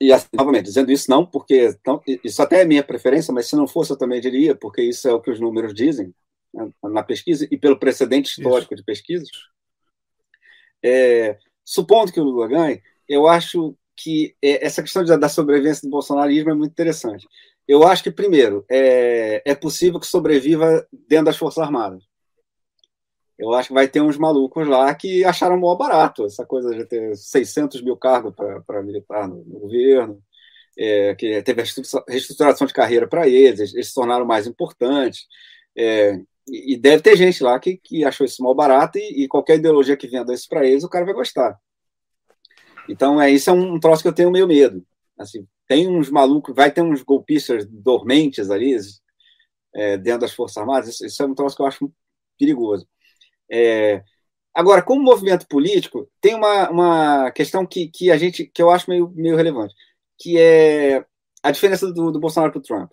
e, assim, novamente, dizendo isso não porque. Então, isso até é minha preferência, mas se não fosse eu também diria, porque isso é o que os números dizem né, na pesquisa e pelo precedente histórico isso. de pesquisas. É, supondo que o Lula ganhe, eu acho que é, essa questão da sobrevivência do bolsonarismo é muito interessante. Eu acho que, primeiro, é, é possível que sobreviva dentro das Forças Armadas. Eu acho que vai ter uns malucos lá que acharam mó barato essa coisa de ter 600 mil cargos para militar no, no governo, é, que teve reestruturação de carreira para eles, eles se tornaram mais importantes. É, e deve ter gente lá que, que achou isso mal barato e, e qualquer ideologia que venda isso para eles, o cara vai gostar. Então, é, isso é um troço que eu tenho meio medo. Assim, tem uns malucos, vai ter uns golpistas dormentes ali, é, dentro das Forças Armadas, isso, isso, é um troço que eu acho perigoso. É, agora, como movimento político, tem uma, uma questão que, que a gente que eu acho meio, meio relevante, que é a diferença do, do Bolsonaro para o Trump.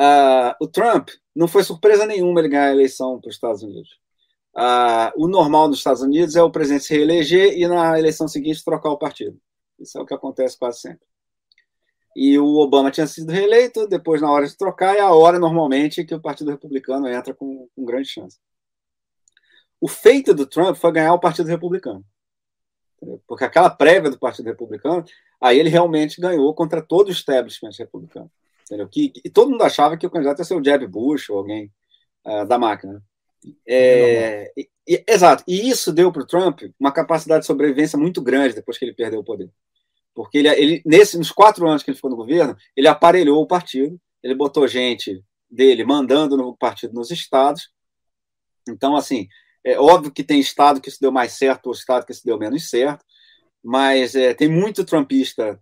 Uh, o Trump não foi surpresa nenhuma ele ganhar a eleição para os Estados Unidos. Uh, o normal nos Estados Unidos é o presidente se reeleger e na eleição seguinte trocar o partido. Isso é o que acontece quase sempre. E o Obama tinha sido reeleito, depois, na hora de trocar, é a hora normalmente que o Partido Republicano entra com, com grande chance. O feito do Trump foi ganhar o Partido Republicano. Porque aquela prévia do Partido Republicano, aí ele realmente ganhou contra todo o establishment republicano. Que, e todo mundo achava que o candidato ia ser o Jeb Bush ou alguém uh, da máquina. É, e, e, exato. E isso deu para o Trump uma capacidade de sobrevivência muito grande depois que ele perdeu o poder. Porque ele, ele nesse, nos quatro anos que ele ficou no governo, ele aparelhou o partido, ele botou gente dele mandando no partido nos estados. Então, assim, é óbvio que tem estado que se deu mais certo ou estado que se deu menos certo, mas é, tem muito trumpista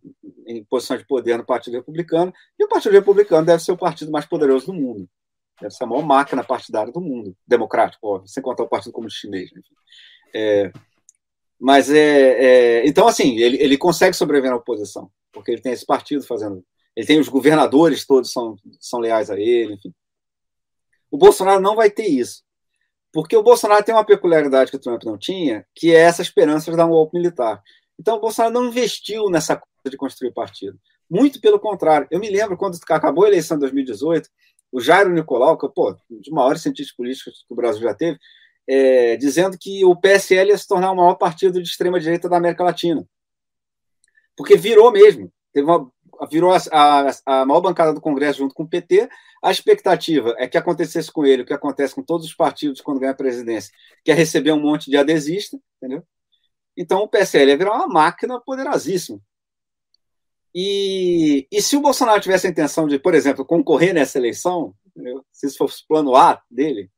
em posição de poder no Partido Republicano, e o Partido Republicano deve ser o partido mais poderoso do mundo. Deve ser a maior máquina partidária do mundo, democrático, óbvio, sem contar o Partido Comunista Chinês. É, mas é, é, Então, assim, ele, ele consegue sobreviver na oposição, porque ele tem esse partido fazendo. Ele tem os governadores, todos são, são leais a ele, enfim. O Bolsonaro não vai ter isso. Porque o Bolsonaro tem uma peculiaridade que o Trump não tinha, que é essa esperança de dar um golpe militar. Então, o Bolsonaro não investiu nessa coisa de construir partido. Muito pelo contrário. Eu me lembro quando acabou a eleição de 2018, o Jairo Nicolau, que é pô, um dos maiores cientistas políticos que o Brasil já teve, é, dizendo que o PSL ia se tornar o maior partido de extrema-direita da América Latina. Porque virou mesmo. Uma, virou a, a, a, maior bancada do Congresso junto com o PT. A expectativa é que acontecesse com ele o que acontece com todos os partidos quando ganha a presidência, que é receber um monte de adesista, entendeu? Então o PSL ia virar uma máquina poderosíssima. E, e se o Bolsonaro tivesse a intenção de, por exemplo, concorrer nessa eleição, entendeu? se isso fosse o plano A dele,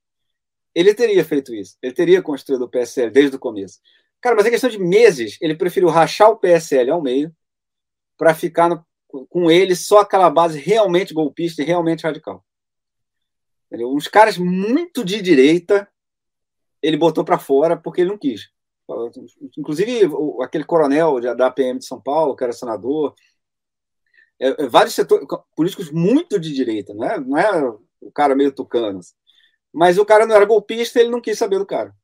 ele teria feito isso. Ele teria construído o PSL desde o começo. Cara, mas em questão de meses, ele preferiu rachar o PSL ao meio para ficar no, com ele só aquela base realmente golpista e realmente radical. Entendeu? Uns caras muito de direita, ele botou para fora porque ele não quis. Inclusive, aquele coronel da PM de São Paulo, que era senador, é, é, vários setores políticos muito de direita, não é, não é o cara meio tucano. Assim. Mas o cara não era golpista, ele não quis saber do cara.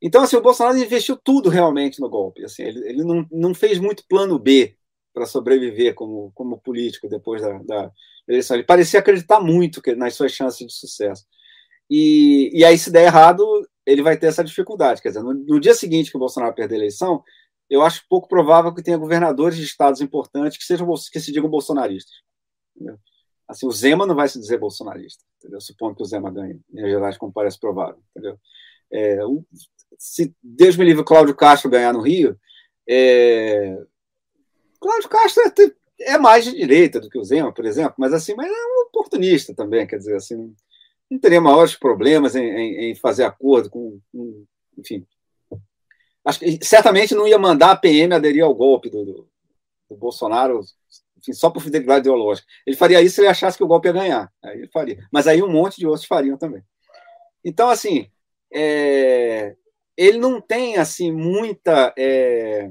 Então, assim, o Bolsonaro investiu tudo realmente no golpe. Assim, ele, ele não, não fez muito plano B para sobreviver como, como político depois da, da, eleição. Ele parecia acreditar muito que, nas suas chances de sucesso. E, e aí, se der errado, ele vai ter essa dificuldade. Quer dizer, no, no dia seguinte que o Bolsonaro perder a eleição, eu acho pouco provável que tenha governadores de estados importantes que sejam que se digam bolsonaristas. Entendeu? Assim, o Zema não vai se dizer bolsonarista, entendeu? supondo que o Zema ganhe, em Gerais, como parece provável. Entendeu? É, o, se Deus me livre Cláudio Castro ganhar no Rio, é, Cláudio Castro é, é, mais de direita do que o Zema, por exemplo, mas assim, mas é um oportunista também, quer dizer, assim, não teria maiores problemas em, em, em fazer acordo com, com enfim, acho que certamente não ia mandar a PM aderir ao golpe do, do, Bolsonaro enfim, só por fidelidade ideológica. Ele faria isso se ele achasse que o golpe ia ganhar. Aí ele faria. Mas aí um monte de outros fariam também. Então, assim, é, ele não tem assim muita é,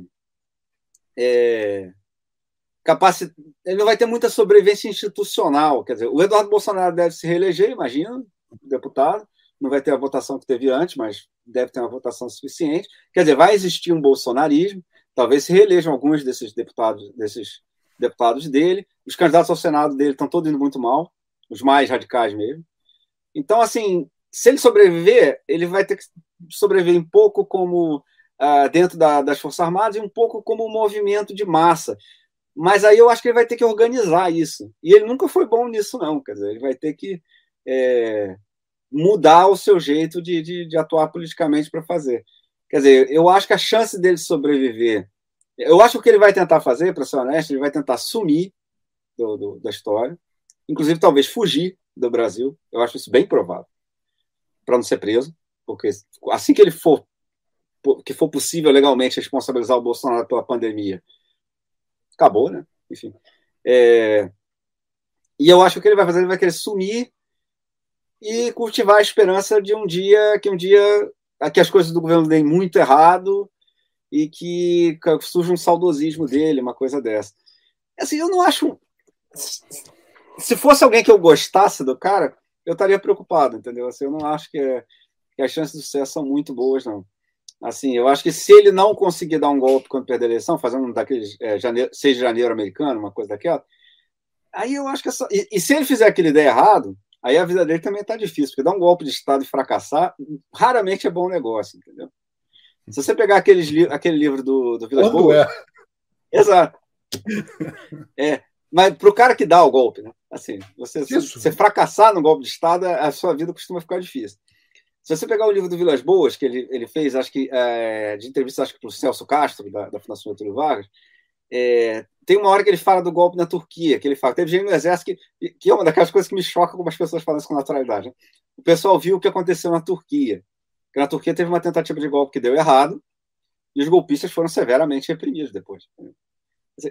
é, capacidade. Ele não vai ter muita sobrevivência institucional. Quer dizer, o Eduardo Bolsonaro deve se reeleger, imagina, deputado. Não vai ter a votação que teve antes, mas deve ter uma votação suficiente. Quer dizer, vai existir um bolsonarismo, talvez se reelejam alguns desses deputados, desses deputados dele. Os candidatos ao Senado dele estão todos indo muito mal, os mais radicais mesmo. Então, assim, se ele sobreviver, ele vai ter que sobreviver um pouco como uh, dentro da, das Forças Armadas e um pouco como um movimento de massa. Mas aí eu acho que ele vai ter que organizar isso. E ele nunca foi bom nisso, não. Quer dizer, ele vai ter que é, mudar o seu jeito de, de, de atuar politicamente para fazer. Quer dizer, eu acho que a chance dele sobreviver. Eu acho que o que ele vai tentar fazer, para ser honesto, ele vai tentar sumir do, do, da história, inclusive talvez fugir do Brasil. Eu acho isso bem provável, para não ser preso, porque assim que ele for que for possível legalmente responsabilizar o Bolsonaro pela pandemia, acabou, né? Enfim. É... E eu acho que o que ele vai fazer, ele vai querer sumir e cultivar a esperança de um dia que um dia que as coisas do governo deem muito errado e que surja um saudosismo dele, uma coisa dessa. Assim, eu não acho. Se fosse alguém que eu gostasse do cara, eu estaria preocupado, entendeu? Assim, eu não acho que, que as chances de sucesso são muito boas, não. Assim, eu acho que se ele não conseguir dar um golpe quando perder a eleição, fazendo um daqueles é, janeiro, 6 de janeiro americano, uma coisa daquela, aí eu acho que é só. E, e se ele fizer aquele ideia errado, aí a vida dele também está difícil, porque dar um golpe de Estado e fracassar raramente é bom negócio, entendeu? Se você pegar aqueles, aquele livro do, do Vilas Boas. É? Exato. [laughs] É, mas para o cara que dá o golpe, né? Assim, você, você fracassar no golpe de Estado, a sua vida costuma ficar difícil. Se você pegar o livro do Vilas Boas, que ele, ele fez, acho que, é, de entrevista acho que para o Celso Castro, da, da Fundação Getúlio Vargas, é, tem uma hora que ele fala do golpe na Turquia, que ele fala, teve gente no exército que, que é uma daquelas coisas que me choca como as pessoas falam isso com naturalidade. Né? O pessoal viu o que aconteceu na Turquia. Que na Turquia teve uma tentativa de golpe que deu errado, e os golpistas foram severamente reprimidos depois.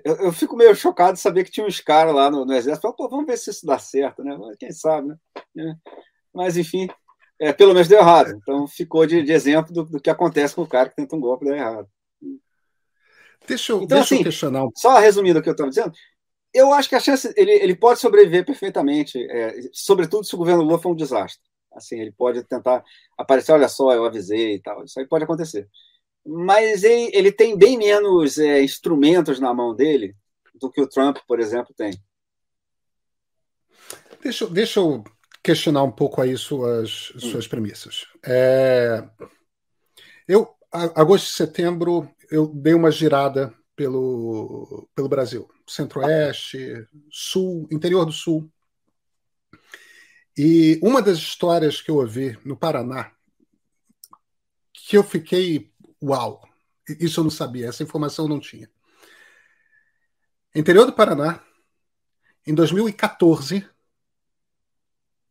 Eu, eu fico meio chocado de saber que tinha uns caras lá no, no exército, pô, vamos ver se isso dá certo, né? Quem sabe, né? É. Mas, enfim, é, pelo menos deu errado. Então ficou de, de exemplo do, do, que acontece com o cara que tenta um golpe e dá errado. Deixa eu, então, deixa assim, eu questionar. Só resumindo o que eu estava dizendo, eu acho que a chance ele, ele pode sobreviver perfeitamente, é, sobretudo se o governo Lula for um desastre. Assim, ele pode tentar aparecer, olha só, eu avisei e tal. Isso aí pode acontecer. Mas ele, ele tem bem menos é, instrumentos na mão dele do que o Trump, por exemplo, tem. Deixa, deixa eu questionar um pouco aí suas, hum. suas premissas. É, eu, agosto e setembro, eu dei uma girada pelo, pelo Brasil, centro-oeste, sul, interior do sul. E uma das histórias que eu ouvi no Paraná, que eu fiquei, uau, isso eu não sabia, essa informação eu não tinha. Interior do Paraná, em 2014,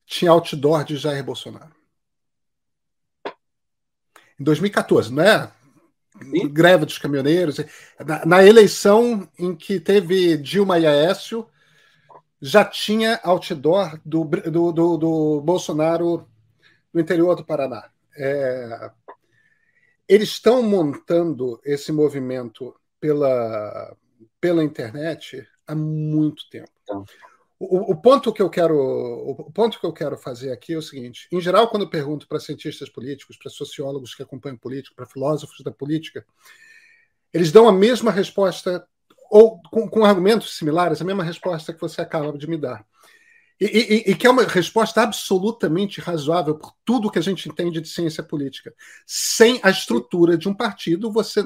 tinha outdoor de Jair Bolsonaro. Em 2014, não é? Sim. Greve dos caminhoneiros. Na, na, eleição em que teve Dilma e Aécio, já tinha outdoor do, do, do, do Bolsonaro no interior do Paraná. É, eles estão montando esse movimento pela, pela internet há muito tempo. Então. O, ponto que eu quero o ponto que eu quero fazer aqui é o seguinte: em geral, quando eu pergunto para cientistas políticos, para sociólogos que acompanham política, para filósofos da política, eles dão a mesma resposta ou com, com, argumentos similares, a mesma resposta que você acaba de me dar. E, e, e, que é uma resposta absolutamente razoável por tudo que a gente entende de ciência política. Sem a estrutura de um partido, você,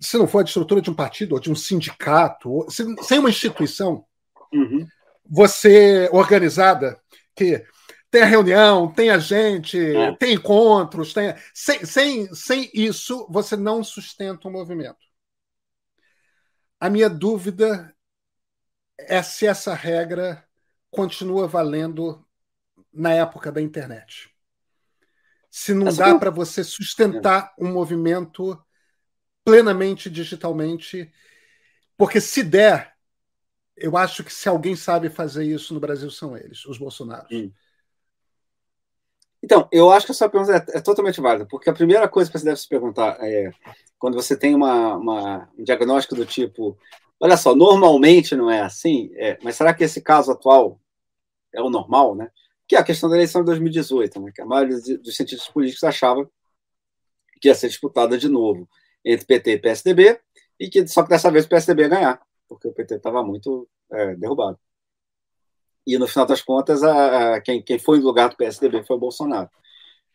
se não for a estrutura de um partido ou de um sindicato, ou, sem uma instituição, uhum você organizada, que tem a reunião, tem a gente, é. tem encontros, tem... Sem, sem, sem isso, você não sustenta o um movimento. A minha dúvida é se essa regra continua valendo na época da internet. Se não dá para você sustentar um movimento plenamente digitalmente, porque se der, eu acho que se alguém sabe fazer isso no Brasil são eles, os Bolsonaros. Hum. Então, eu acho que essa pergunta é, é, totalmente válida, porque a primeira coisa que você deve se perguntar é quando você tem uma, uma um diagnóstico do tipo, olha só, normalmente não é assim, é, mas será que esse caso atual é o normal, né? Que é a questão da eleição de 2018, né? Que a maioria dos cientistas políticos achava que ia ser disputada de novo entre PT e PSDB, e que só que dessa vez o PSDB ia ganhar, porque o PT estava muito é, derrubado. E no final das contas, a, a, quem, quem foi no lugar do PSDB foi o Bolsonaro.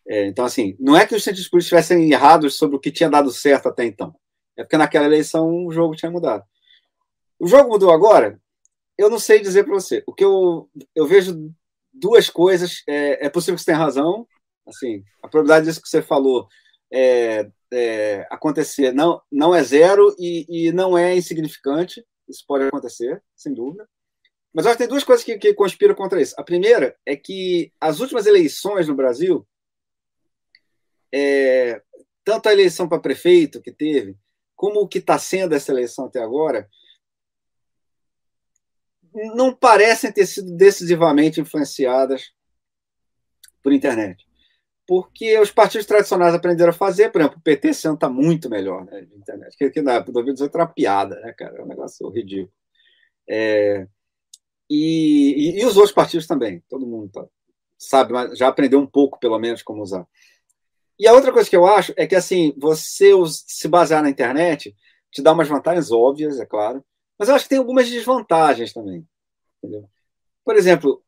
É, então, assim, não é que os cientistas políticos estivessem errados sobre o que tinha dado certo até então. É porque naquela eleição o jogo tinha mudado. O jogo mudou agora? Eu não sei dizer para você. O que eu, eu vejo duas coisas. É, é, possível que você tenha razão. Assim, a probabilidade disso que você falou é, é, acontecer não, não é zero e, e não é insignificante. Isso pode acontecer, sem dúvida. Mas acho que tem duas coisas que, que conspiram contra isso. A primeira é que as últimas eleições no Brasil, é, tanto a eleição para prefeito que teve, como o que está sendo essa eleição até agora, não parecem ter sido decisivamente influenciadas por internet. Porque os partidos tradicionais aprenderam a fazer, por exemplo, o PT senta muito melhor né, de internet, que, que na época de 2018 era uma piada, né, cara? É um negócio ridículo. É, e, e, e, os outros partidos também, todo mundo tá, sabe, já aprendeu um pouco, pelo menos, como usar. E a outra coisa que eu acho é que, assim, você se basear na internet te dá umas vantagens óbvias, é claro, mas eu acho que tem algumas desvantagens também. Entendeu? Por exemplo,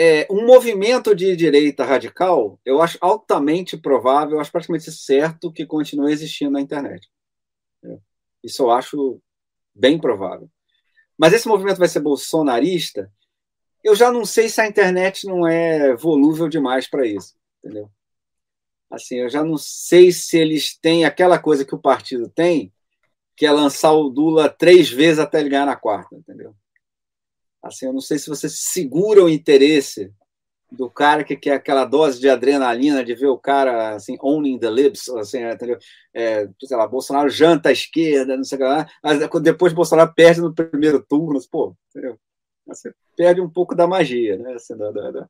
é, um movimento de direita radical, eu acho altamente provável, eu acho praticamente certo que continue existindo na internet. Entendeu? Isso eu acho bem provável. Mas esse movimento vai ser bolsonarista, eu já não sei se a internet não é volúvel demais para isso, entendeu? Assim, eu já não sei se eles têm aquela coisa que o partido tem, que é lançar o Lula três vezes até ele ganhar na quarta, entendeu? Assim, eu não sei se você segura o interesse do cara que quer aquela dose de adrenalina de ver o cara assim owning the libs, assim, entendeu? É, sei lá, Bolsonaro janta à esquerda, não sei o que lá, mas depois Bolsonaro perde no primeiro turno, pô, entendeu? Você perde um pouco da magia, né? Assim, da, da, da,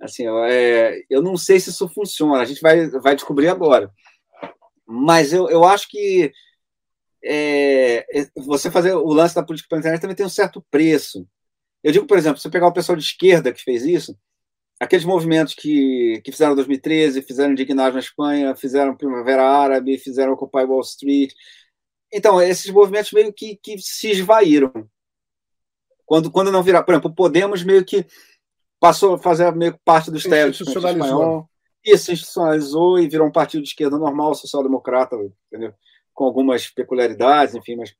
assim é, eu não sei se isso funciona, a gente vai, vai descobrir agora. Mas eu, eu acho que é, você fazer o lance da política pela internet também tem um certo preço. Eu digo, por exemplo, se você pegar o pessoal de esquerda que fez isso, aqueles movimentos que, que fizeram 2013, fizeram Indignado na Espanha, fizeram Primavera Árabe, fizeram Occupy Wall Street. Então, esses movimentos meio que, que se esvaíram. Quando, quando não virar, por exemplo, o Podemos meio que passou a fazer meio parte do establishment espanhol. Isso, institucionalizou e virou um partido de esquerda normal, social-democrata, entendeu? Com algumas peculiaridades, enfim, mas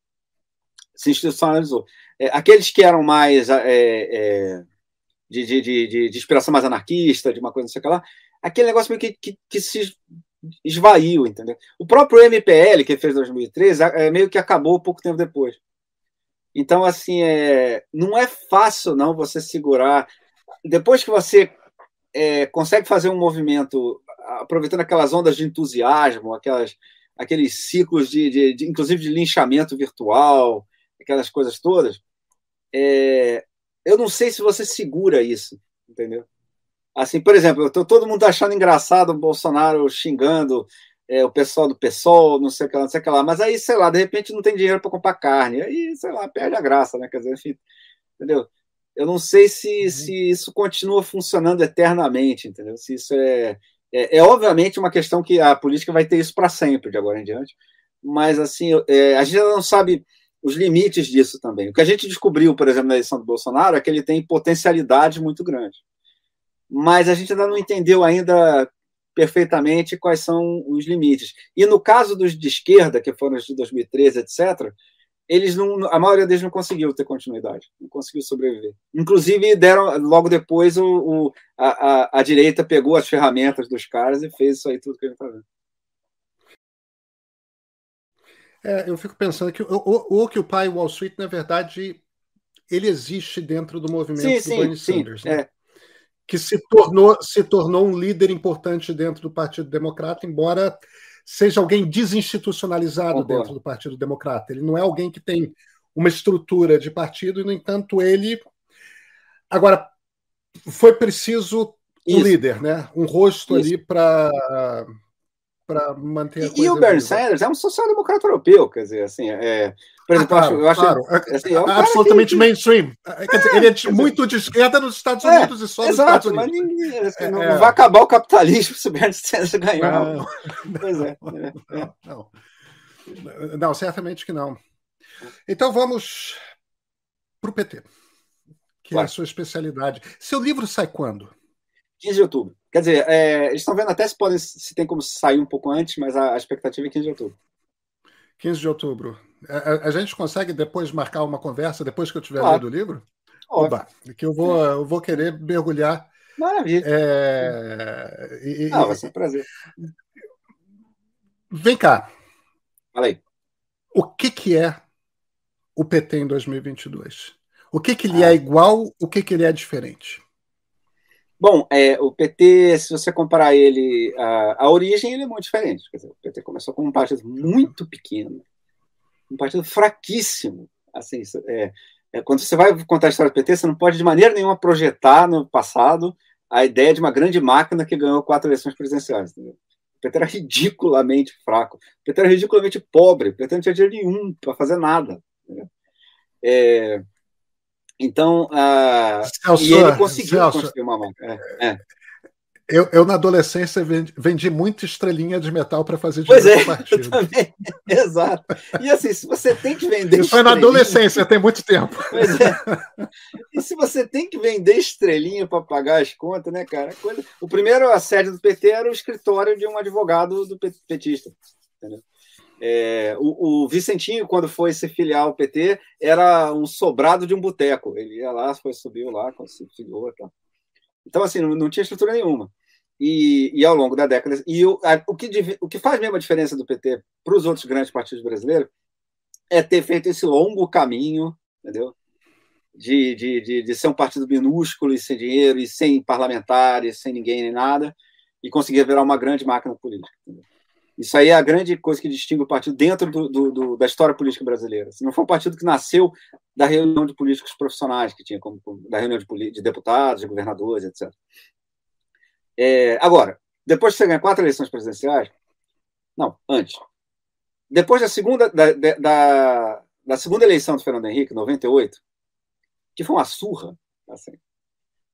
se institucionalizou. É, aqueles que eram mais é, é, de, de, de, de, inspiração mais anarquista, de uma coisa assim, lá, aquele negócio meio que, que, que, se esvaiu, entendeu? O próprio MPL, que fez em 2013, é, meio que acabou pouco tempo depois. Então, assim, é, não é fácil não você segurar. Depois que você é, consegue fazer um movimento, aproveitando aquelas ondas de entusiasmo, aquelas, aqueles ciclos de, de, de inclusive de linchamento virtual, aquelas coisas todas, é, eu não sei se você segura isso, entendeu? Assim, por exemplo, tô, todo mundo achando engraçado o Bolsonaro xingando é, o pessoal do PSOL, não sei o que lá, não sei o que lá, mas aí, sei lá, de repente não tem dinheiro para comprar carne, aí, sei lá, perde a graça, né? Quer dizer, enfim, entendeu? Eu não sei se, uhum. se isso continua funcionando eternamente, entendeu? Se isso é, é, é obviamente uma questão que a política vai ter isso para sempre, de agora em diante, mas assim, é, a gente não sabe os limites disso também. O que a gente descobriu, por exemplo, na eleição do Bolsonaro é que ele tem potencialidade muito grande. Mas a gente ainda não entendeu ainda perfeitamente quais são os limites. E no caso dos de esquerda, que foram os de 2013, etc., eles não, a maioria deles não conseguiu ter continuidade, não conseguiu sobreviver. Inclusive, deram logo depois o, o a, a, a, direita pegou as ferramentas dos caras e fez isso aí tudo que a gente está vendo. É, eu fico pensando que o, o, o pai Wall Street, na verdade, ele existe dentro do movimento sim, do sim, Bernie sim, Sanders, né? é. que se tornou, se tornou um líder importante dentro do Partido Democrata, embora seja alguém desinstitucionalizado dentro do Partido Democrata. Ele não é alguém que tem uma estrutura de partido, e, no entanto, ele. Agora, foi preciso um Isso. líder, né? um rosto Isso. ali para para manter a e, e o Bernie Sanders é um social-democrata europeu, quer dizer, assim, é, por exemplo, ah, claro, eu acho, claro. assim, é um absolutamente que... mainstream. Quer dizer, ele é de, muito de esquerda nos Estados é, Unidos e só nos Estados Unidos. Ninguém, assim, não, não, vai acabar o capitalismo se o Bernie Sanders ganhar. Não, pois [laughs] é. Não, não, não, certamente que não. Então vamos para o PT, que é a sua especialidade. Seu livro sai quando? 15 de outubro. Quer dizer, é, eles estão vendo até se, pode, se tem como sair um pouco antes, mas a, a expectativa é 15 de outubro. 15 de outubro. A, a, gente consegue depois marcar uma conversa depois que eu tiver claro. lido o livro? Oba, que eu vou, eu vou querer mergulhar. Maravilha. É, e, ah, vai ser um prazer. Vem cá. Fala aí. O que, que é o PT em 2022? O que, que ele ah. é igual, o que, que ele é diferente? Bom, é, o PT, se você comparar ele, a, origem, ele é muito diferente. Dizer, o PT começou como um partido muito pequeno, um partido fraquíssimo. Assim, é, é, quando você vai contar a história do PT, você não pode de maneira nenhuma projetar no passado a ideia de uma grande máquina que ganhou quatro eleições presidenciais. Entendeu? O PT era ridiculamente fraco, o PT era ridiculamente pobre, o PT não tinha dinheiro nenhum para fazer nada. É, então, uh, Celso, e ele conseguiu Celso, construir uma marca. É, é. Eu, eu, na adolescência, vendi, vendi muita estrelinha de metal para fazer dinheiro pois é, [laughs] partido. também. [laughs] Exato. E assim, se você tem que vender. Isso foi na adolescência, tem muito tempo. Pois é. E se você tem que vender estrelinha para pagar as contas, né, cara? Coisa... O primeiro assédio do PT era o escritório de um advogado do petista. Entendeu? É, o, o, Vicentinho, quando foi se filiar ao PT, era um sobrado de um boteco. Ele ia lá, foi, subiu lá, se filiou. Então, assim, não, não, tinha estrutura nenhuma. E, e ao longo da década. E o, a, o, que, o que faz mesmo a diferença do PT para os outros grandes partidos brasileiros é ter feito esse longo caminho, entendeu? De, de, de, de ser um partido minúsculo e sem dinheiro, e sem parlamentares, sem ninguém nem nada, e conseguir virar uma grande máquina política. Entendeu? Isso aí é a grande coisa que distingue o partido dentro do, do, do, da história política brasileira. Se não foi um partido que nasceu da reunião de políticos profissionais que tinha, como, da reunião de, de deputados, de governadores, etc. É, agora, depois que você ganha quatro eleições presidenciais, não, antes. Depois da segunda, da, da, da segunda eleição do Fernando Henrique, 98, que foi uma surra, assim,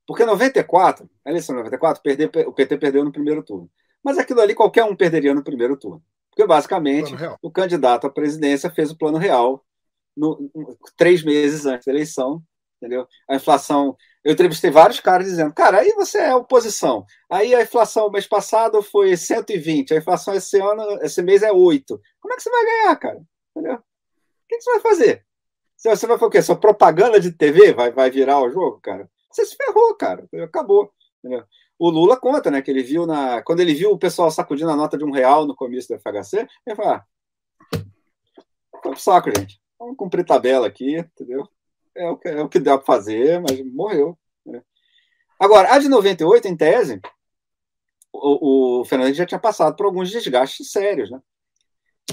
porque em 94, a eleição de 94, perder, o PT perdeu no primeiro turno. Mas aquilo ali qualquer um perderia no primeiro turno. Porque, basicamente, o candidato à presidência fez o plano real no, três meses antes da eleição. Entendeu? A inflação. Eu entrevistei vários caras dizendo, cara, aí você é oposição. Aí a inflação mês passado foi 120, a inflação esse ano, esse mês é 8. Como é que você vai ganhar, cara? Entendeu? O que, você vai fazer? Você vai fazer o quê? Sua propaganda de TV vai, vai virar o jogo, cara? Você se ferrou, cara. Acabou. Entendeu? O Lula conta, né? Que ele viu na. Quando ele viu o pessoal sacudindo a nota de um real no comício do FHC, ele falou: ah, foi pro saco, gente. Vamos cumprir tabela aqui, entendeu? É o que, é o que dá para fazer, mas morreu. Né? Agora, a de 98, em tese, o, o já tinha passado por alguns desgastes sérios, né?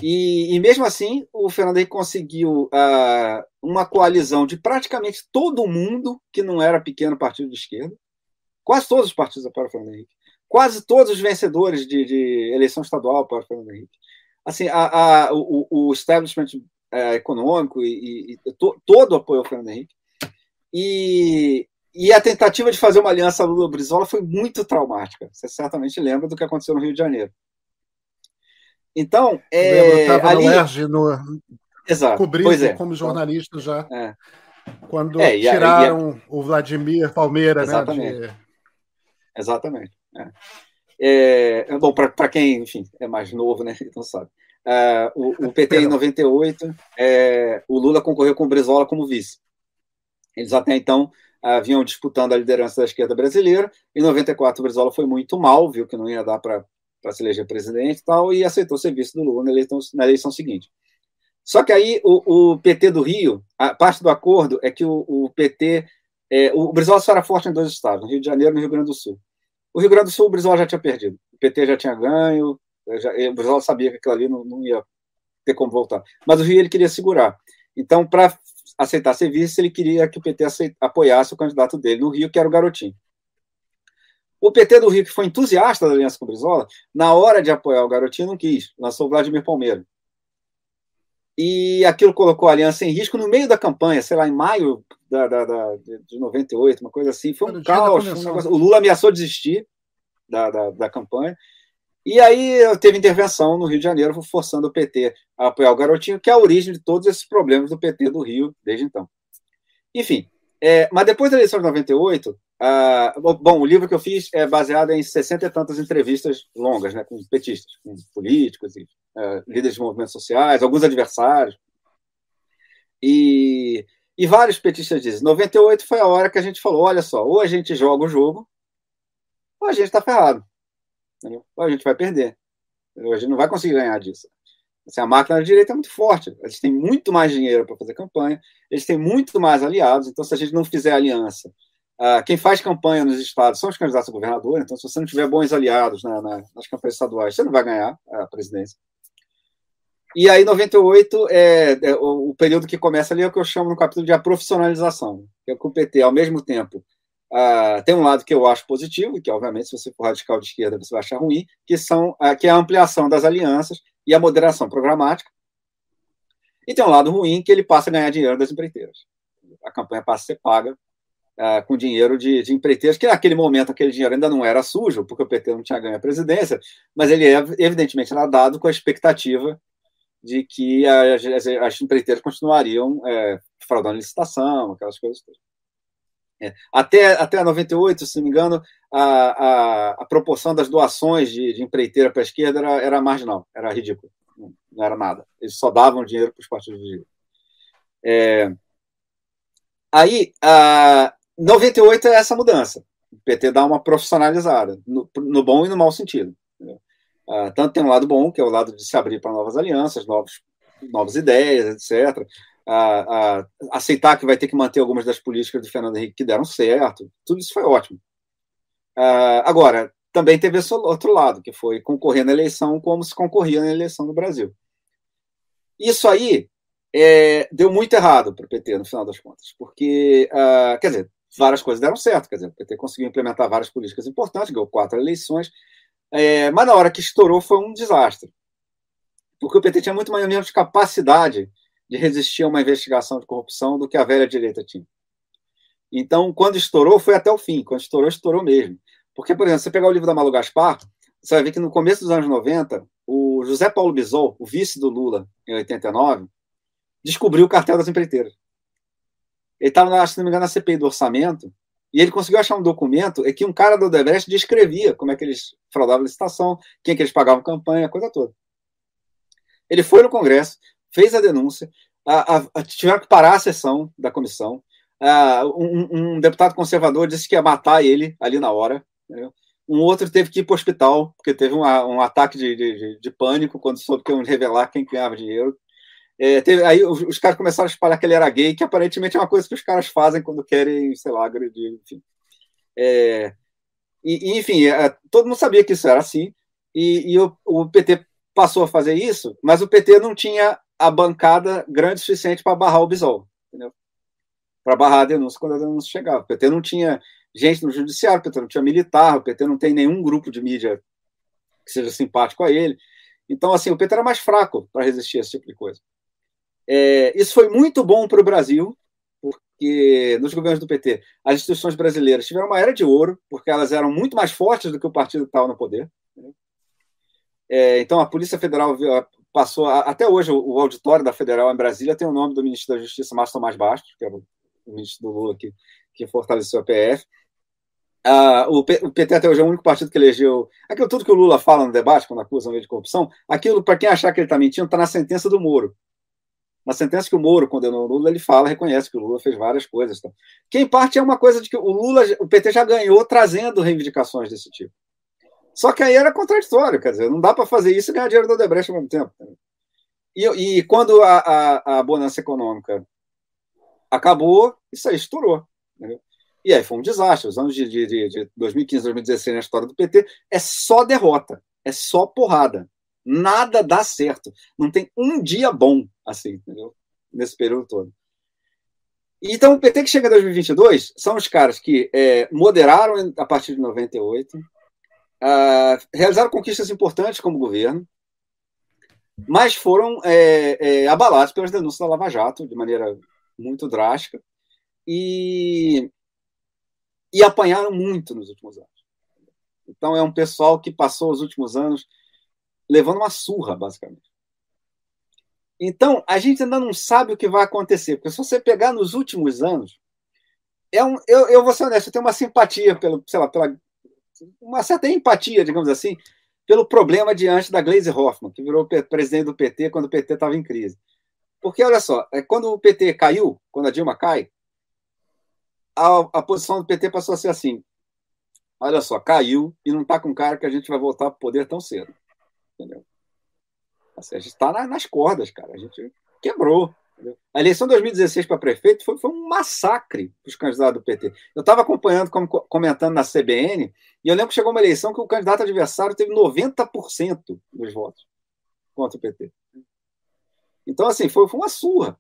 E, e, mesmo assim, o Fernando Henrique conseguiu uh, uma coalizão de praticamente todo mundo que não era pequeno partido de esquerda, Quase todos os partidos apoiaram o Fernando Henrique. Quase todos os vencedores de, de eleição estadual apoiaram o Fernando Henrique. Assim, a, a, o, o establishment é, econômico e, e, to, todo apoiou o Fernando Henrique. E, e a tentativa de fazer uma aliança Lula-Brizola foi muito traumática. Você certamente lembra do que aconteceu no Rio de Janeiro. Então, é, eu ali... no. Exato. cobrindo é. como jornalista já. É. Quando é, tiraram a, a... o Vladimir Palmeira, né? De... Exatamente. É. É, é bom, para quem, enfim, é mais novo, né? [laughs] Não sabe. É, o, o, PT em 98, é, o Lula concorreu com o Brizola como vice. Eles até então uh, vinham disputando a liderança da esquerda brasileira. Em 94, o Brizola foi muito mal, viu que não ia dar para se eleger presidente e tal, e aceitou ser vice do Lula na eleição, na eleição seguinte. Só que aí o, o, PT do Rio, a parte do acordo é que o, o PT é, o Brizola só era forte em dois estados, no Rio de Janeiro e no Rio Grande do Sul. O Rio Grande do Sul, o Brizola já tinha perdido. O PT já tinha ganho, já, o Brizola sabia que aquilo ali não, não, ia ter como voltar. Mas o Rio ele queria segurar. Então, para aceitar ser vice, ele queria que o PT aceita, apoiasse o candidato dele no Rio, que era o Garotinho. O PT do Rio, que foi entusiasta da aliança com o Brizola, na hora de apoiar o Garotinho, não quis, lançou o Vladimir Palmeiro. E aquilo colocou a aliança em risco no meio da campanha, sei lá, em maio da, da, da de 98, uma coisa assim. Foi um caos. Um negócio, o Lula ameaçou desistir da, da, da campanha. E aí teve intervenção no Rio de Janeiro, forçando o PT a apoiar o Garotinho, que é a origem de todos esses problemas do PT do Rio desde então. Enfim, é, mas depois da eleição de 98, ah, bom, o livro que eu fiz é baseado em 60 e tantas entrevistas longas, né, com petistas, com políticos, e, uh, líderes de movimentos sociais, alguns adversários. E, e vários petistas dizem: 98 foi a hora que a gente falou: olha só, ou a gente joga o jogo, ou a gente está ferrado. Ou a gente vai perder. Entendeu? A gente não vai conseguir ganhar disso. Assim, a máquina da direita é muito forte. Eles têm muito mais dinheiro para fazer campanha, eles têm muito mais aliados. Então, se a gente não fizer aliança, quem faz campanha nos estados são os candidatos a governador. Então, se você não tiver bons aliados na, na, nas campanhas estaduais, você não vai ganhar a presidência. E aí, 98 é, é o, o, período que começa ali é o que eu chamo no capítulo de a profissionalização, que é que o PT, ao mesmo tempo, Uh, tem um lado que eu acho positivo, que obviamente se você for radical de esquerda você vai achar ruim, que são uh, que é a ampliação das alianças e a moderação programática. E tem um lado ruim que ele passa a ganhar dinheiro das empreiteiras. A campanha passa a ser paga uh, com dinheiro de, de empreiteiras, que naquele momento aquele dinheiro ainda não era sujo, porque o PT não tinha ganho a presidência, mas ele é, evidentemente era dado com a expectativa de que as, as, as empreiteiras continuariam é, fraudando licitação, aquelas coisas. É. Até, até 98, se não me engano, a, a, a proporção das doações de, de empreiteira para a esquerda era, era marginal, era ridículo, não, era nada. Eles só davam dinheiro para os partidos de. É, aí, a, 98 é essa mudança. O PT dá uma profissionalizada, no, no bom e no mau sentido. tanto tem um lado bom, que é o lado de se abrir para novas alianças, novos, novas ideias, etc a, a, aceitar que vai ter que manter algumas das políticas do Fernando Henrique que deram certo. Tudo isso foi ótimo. Uh, agora, também teve esse outro lado, que foi concorrer na eleição como se concorria na eleição no Brasil. Isso aí é, deu muito errado para o PT, no final das contas, porque, uh, quer dizer, várias coisas deram certo, quer dizer, o PT conseguiu implementar várias políticas importantes, ganhou quatro eleições, é, mas na hora que estourou foi um desastre, porque o PT tinha muito menos capacidade de resistir a uma investigação de corrupção do que a velha direita tinha. Então, quando estourou, foi até o fim. Quando estourou, estourou mesmo. Porque, por exemplo, você pegar o livro da Malu Gaspar, você vai ver que no começo dos anos 90, o José Paulo Bisol, o vice do Lula, em 89, descobriu o cartel das empreiteiras. Ele estava, se não me engano, na CPI do orçamento, e ele conseguiu achar um documento em que um cara do Odebrecht descrevia como é que eles fraudavam a licitação, quem é que eles pagavam campanha, a coisa toda. Ele foi no Congresso, fez a denúncia, a, a, a, tiveram que parar a sessão da comissão. Um, um, deputado conservador disse que ia matar ele ali na hora. Entendeu? Um outro teve que ir para o hospital, porque teve um, um ataque de, de, de, pânico quando soube que iam revelar quem ganhava dinheiro. É, teve, aí os, caras começaram a espalhar que ele era gay, que aparentemente é uma coisa que os caras fazem quando querem, sei lá, agredir, enfim. É, e, enfim, é, todo mundo sabia que isso era assim, e, e o, o PT passou a fazer isso, mas o PT não tinha a bancada grande o suficiente para barrar o Bisol? Para barrar a denúncia quando a denúncia chegava. O PT não tinha gente no judiciário, o PT não tinha militar, o PT não tem nenhum grupo de mídia que seja simpático a ele. Então, assim, o PT era mais fraco para resistir a esse tipo de coisa. É, isso foi muito bom para o Brasil, porque nos governos do PT, as instituições brasileiras tiveram uma era de ouro, porque elas eram muito mais fortes do que o partido que estava no poder. É, então, a Polícia Federal passou até hoje o, auditório da Federal em Brasília tem o nome do ministro da Justiça, Márcio Tomás Bastos, que é o, ministro do Lula que, que fortaleceu a PF. O, PT até hoje é o único partido que elegeu. Aquilo tudo que o Lula fala no debate, quando acusa ele de corrupção, aquilo, para quem achar que ele está mentindo, está na sentença do Moro. Na sentença que o Moro condenou o Lula, ele fala, reconhece que o Lula fez várias coisas. Tá? Que, em parte, é uma coisa de que o Lula, o PT já ganhou trazendo reivindicações desse tipo. Só que aí era contraditório, quer dizer, não dá para fazer isso e ganhar dinheiro do Odebrecht ao mesmo tempo. E, e quando a, a, a, bonança econômica acabou, isso aí estourou. E aí foi um desastre. Os anos de, de, de 2015, 2016 na história do PT é só derrota, é só porrada. Nada dá certo. Não tem um dia bom assim, entendeu? Nesse período todo. Então, o PT que chega em 2022 são os caras que é, moderaram a partir de 98, uh, realizaram conquistas importantes como governo, mas foram é, é, abalados pelas denúncias da Lava Jato de maneira muito drástica e, e apanharam muito nos últimos anos. Então, é um pessoal que passou os últimos anos levando uma surra, basicamente. Então, a gente ainda não sabe o que vai acontecer, porque se você pegar nos últimos anos, é um, eu, eu vou ser honesto, eu tenho uma simpatia pelo, sei lá, pela uma certa empatia, digamos assim, pelo problema diante da Gleisi Hoffmann, que virou presidente do PT quando o PT estava em crise. Porque, olha só, é, quando o PT caiu, quando a Dilma cai, a, a posição do PT passou a ser assim: olha só, caiu e não está com cara que a gente vai voltar para o poder tão cedo. Entendeu? Assim, a gente está na, nas cordas, cara. A gente quebrou. A eleição de 2016 para prefeito foi, foi um massacre para os candidatos do PT. Eu estava acompanhando, como, comentando na CBN, e eu lembro que chegou uma eleição que o candidato adversário teve 90% dos votos contra o PT. Então, assim, foi, foi uma surra.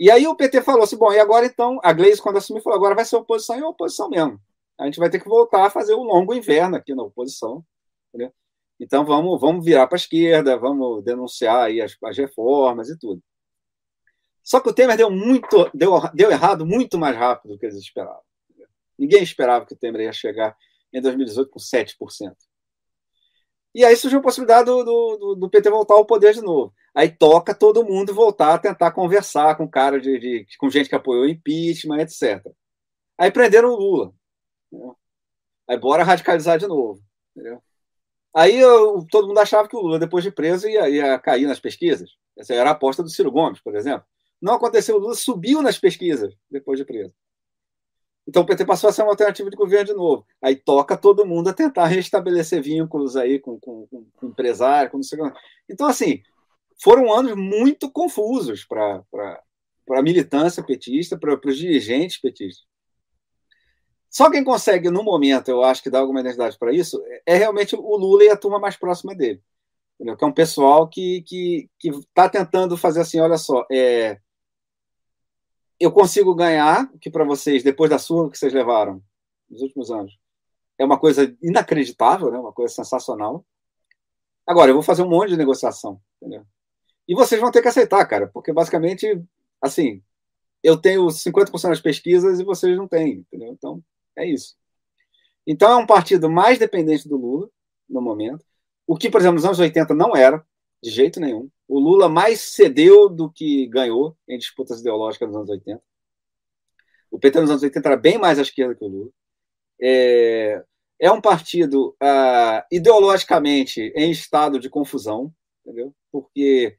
E aí o PT falou assim: bom, e agora então, a Gleisi, quando assumiu, falou: agora vai ser oposição e oposição mesmo. A gente vai ter que voltar a fazer o longo inverno aqui na oposição. Entendeu? Então vamos, vamos virar para a esquerda, vamos denunciar aí as, as reformas e tudo. Só que o Temer deu muito, deu, deu errado muito mais rápido do que eles esperavam. Ninguém esperava que o Temer ia chegar em 2018 com 7%. E aí surgiu a possibilidade do, do, do, PT voltar ao poder de novo. Aí toca todo mundo voltar a tentar conversar com cara de, de com gente que apoiou o impeachment, etc. Aí prenderam o Lula. Entendeu? Aí bora radicalizar de novo. Entendeu? Aí eu, todo mundo achava que o Lula, depois de preso, ia, ia cair nas pesquisas. Essa era a aposta do Ciro Gomes, por exemplo. Não aconteceu, o Lula subiu nas pesquisas depois de preso. Então o PT passou a ser uma alternativa de governo de novo. Aí toca todo mundo a tentar restabelecer vínculos aí com, com, com, com empresário, com não sei o que. Então, assim, foram anos muito confusos para a militância petista, para os dirigentes petistas. Só quem consegue, no momento, eu acho que dar alguma identidade para isso, é realmente o Lula e a turma mais próxima dele. Entendeu? Que é um pessoal que está que, que tá tentando fazer assim: olha só, é, eu consigo ganhar, que para vocês, depois da surra que vocês levaram nos últimos anos, é uma coisa inacreditável, né? uma coisa sensacional. Agora, eu vou fazer um monte de negociação, entendeu? E vocês vão ter que aceitar, cara, porque basicamente, assim, eu tenho 50% das pesquisas e vocês não têm, entendeu? Então, é isso. Então, é um partido mais dependente do Lula, no momento, o que, por exemplo, nos anos 80 não era, de jeito nenhum. O Lula mais cedeu do que ganhou em disputas ideológicas nos anos 80. O PT nos anos 80 era bem mais à esquerda que o Lula. É, é um partido ah, ideologicamente em estado de confusão, entendeu? Porque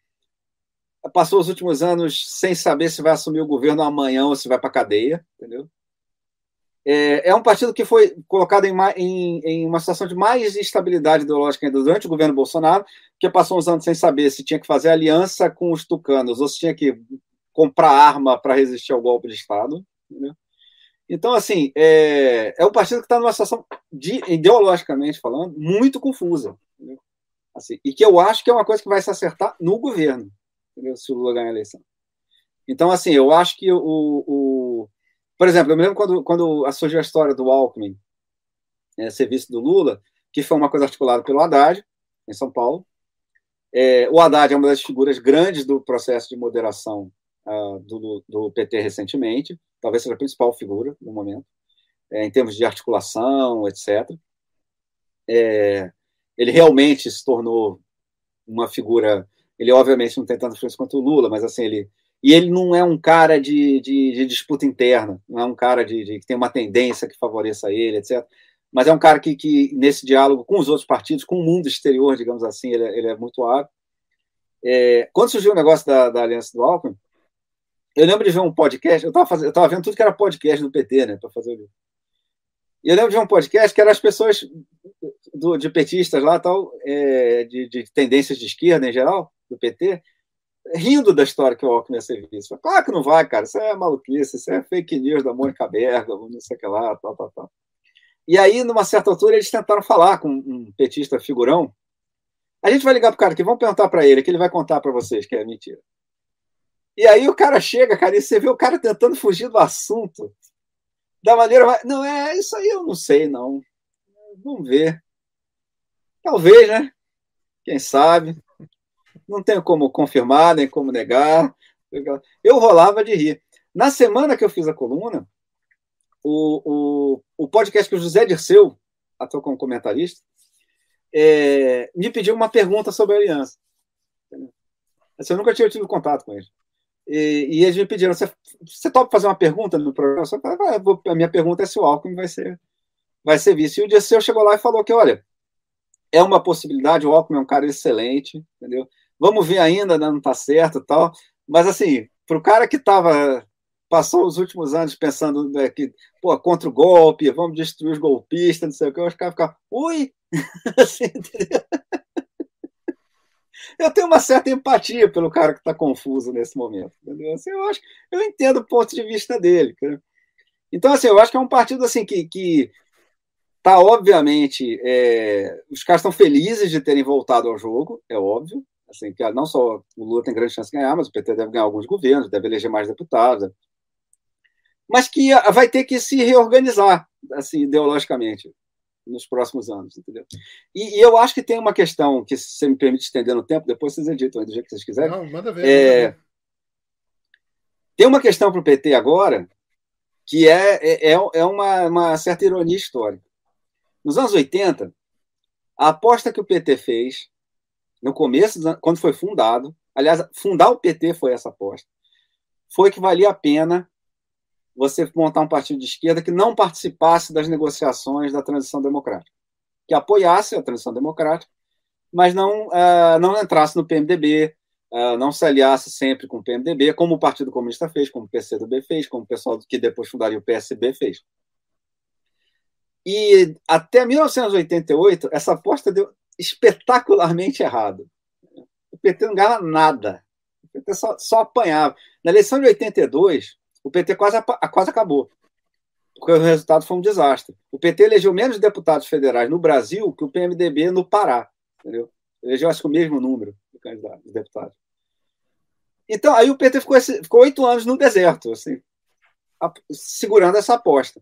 passou os últimos anos sem saber se vai assumir o governo amanhã ou se vai para a cadeia, entendeu? É, é, um partido que foi colocado em, em, em, uma situação de mais instabilidade ideológica ainda durante o governo Bolsonaro, que passou uns anos sem saber se tinha que fazer aliança com os tucanos ou se tinha que comprar arma para resistir ao golpe de Estado. Entendeu? Então, assim, é, é um partido que está numa situação, de, ideologicamente falando, muito confusa. Assim, e que eu acho que é uma coisa que vai se acertar no governo, entendeu? se o Lula ganhar a eleição. Então, assim, eu acho que o, o por exemplo, eu me lembro quando, quando surgiu a história do Alckmin é, serviço do Lula, que foi uma coisa articulada pelo Haddad, em São Paulo. É, o Haddad é uma das figuras grandes do processo de moderação uh, do, do, PT recentemente, talvez seja a principal figura no momento, é, em termos de articulação, etc. É, ele realmente se tornou uma figura. Ele, obviamente, não tem tanta influência quanto o Lula, mas assim, ele e ele não é um cara de, de, de disputa interna, não é um cara de, de, que tem uma tendência que favoreça ele, etc. Mas é um cara que, que, nesse diálogo com os outros partidos, com o mundo exterior, digamos assim, ele, é, ele é muito hábil. É, quando surgiu o negócio da, da Aliança do Alckmin, eu lembro de ver um podcast, eu estava vendo tudo que era podcast do PT, né, para fazer o e eu lembro de um podcast que eram as pessoas do, de petistas lá, tal, é, de, de tendências de esquerda em geral, do PT, rindo da história que o Alckmin ser vice. Claro que não vai, cara. Isso é maluquice, isso é fake news da Mônica Berga, não sei o que lá, tal, tal, tal. E aí, numa certa altura, eles tentaram falar com um petista figurão. A gente vai ligar pro cara aqui, vamos perguntar para ele, que ele vai contar para vocês que é mentira. E aí o cara chega, cara, e você vê o cara tentando fugir do assunto. Da maneira. Não, é isso aí, eu não sei, não. Vamos ver. Talvez, né? Quem sabe? Não tenho como confirmar, nem como negar. Eu rolava de rir. Na semana que eu fiz a coluna, o, o, o podcast que o José Dirceu atuou como comentarista, é, me pediu uma pergunta sobre a aliança. Assim, eu nunca tinha tido contato com ele. E, e eles me pediram: você, topa fazer uma pergunta no programa? Eu falei, ah, a minha pergunta é se o Alckmin vai ser, vai ser vice. E o Dirceu chegou lá e falou que, olha, é uma possibilidade, o Alckmin é um cara excelente, entendeu? Vamos ver ainda, né, não está certo tal. Mas, assim, para o cara que estava passou os últimos anos pensando né, que, pô, contra o golpe, vamos destruir os golpistas, não sei o que, que vai ficar, ui! [laughs] assim, eu tenho uma certa empatia pelo cara que está confuso nesse momento. Assim, eu acho, eu entendo o ponto de vista dele. Cara. Então, assim, eu acho que é um partido assim que, que tá obviamente, é, os caras estão felizes de terem voltado ao jogo, é óbvio. Assim, que não só o Lula tem grande chance de ganhar, mas o PT deve ganhar alguns governos, deve eleger mais deputados, mas que vai ter que se reorganizar, assim, ideologicamente, nos próximos anos, entendeu? E, e, eu acho que tem uma questão que, se você me permite estender no tempo, depois vocês editam do jeito que vocês quiserem. Não, manda ver. É, manda ver. Tem uma questão para o PT agora que é, é, é, é uma, uma certa ironia histórica. Nos anos 80, a aposta que o PT fez, no começo, quando foi fundado, aliás, fundar o PT foi essa aposta, foi que valia a pena você montar um partido de esquerda que não participasse das negociações da transição democrática, que apoiasse a transição democrática, mas não, uh, não entrasse no PMDB, uh, é, não se aliasse sempre com o PMDB, como o Partido Comunista fez, como o PCdoB fez, como o pessoal que depois fundaria o PSB fez. E até 1988, essa aposta deu espetacularmente errado. O PT não ganhava nada. O PT só, só apanhava. Na eleição de 82, o PT quase, quase acabou. Porque o resultado foi um desastre. O PT elegeu menos deputados federais no Brasil que o PMDB no Pará. Entendeu? Elegeu, acho que, o mesmo número de candidatos, de deputados. Então, aí o PT ficou oito anos no deserto, assim, segurando essa aposta.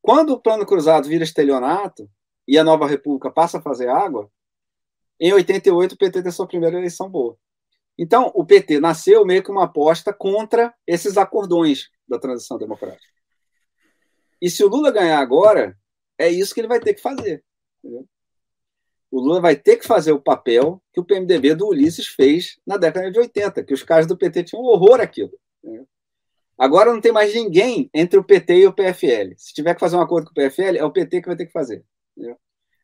Quando o Plano Cruzado vira estelionato e a Nova República passa a fazer água, em 88 o PT tem sua primeira eleição boa. Então, o PT nasceu meio que uma aposta contra esses acordões da transição democrática. E se o Lula ganhar agora, é isso que ele vai ter que fazer. Entendeu? O Lula vai ter que fazer o papel que o PMDB do Ulisses fez na década de 80, que os caras do PT tinham horror. Entendeu? Agora não tem mais ninguém entre o PT e o PFL. Se tiver que fazer um acordo com o PFL, é o PT que vai ter que fazer. Entendeu?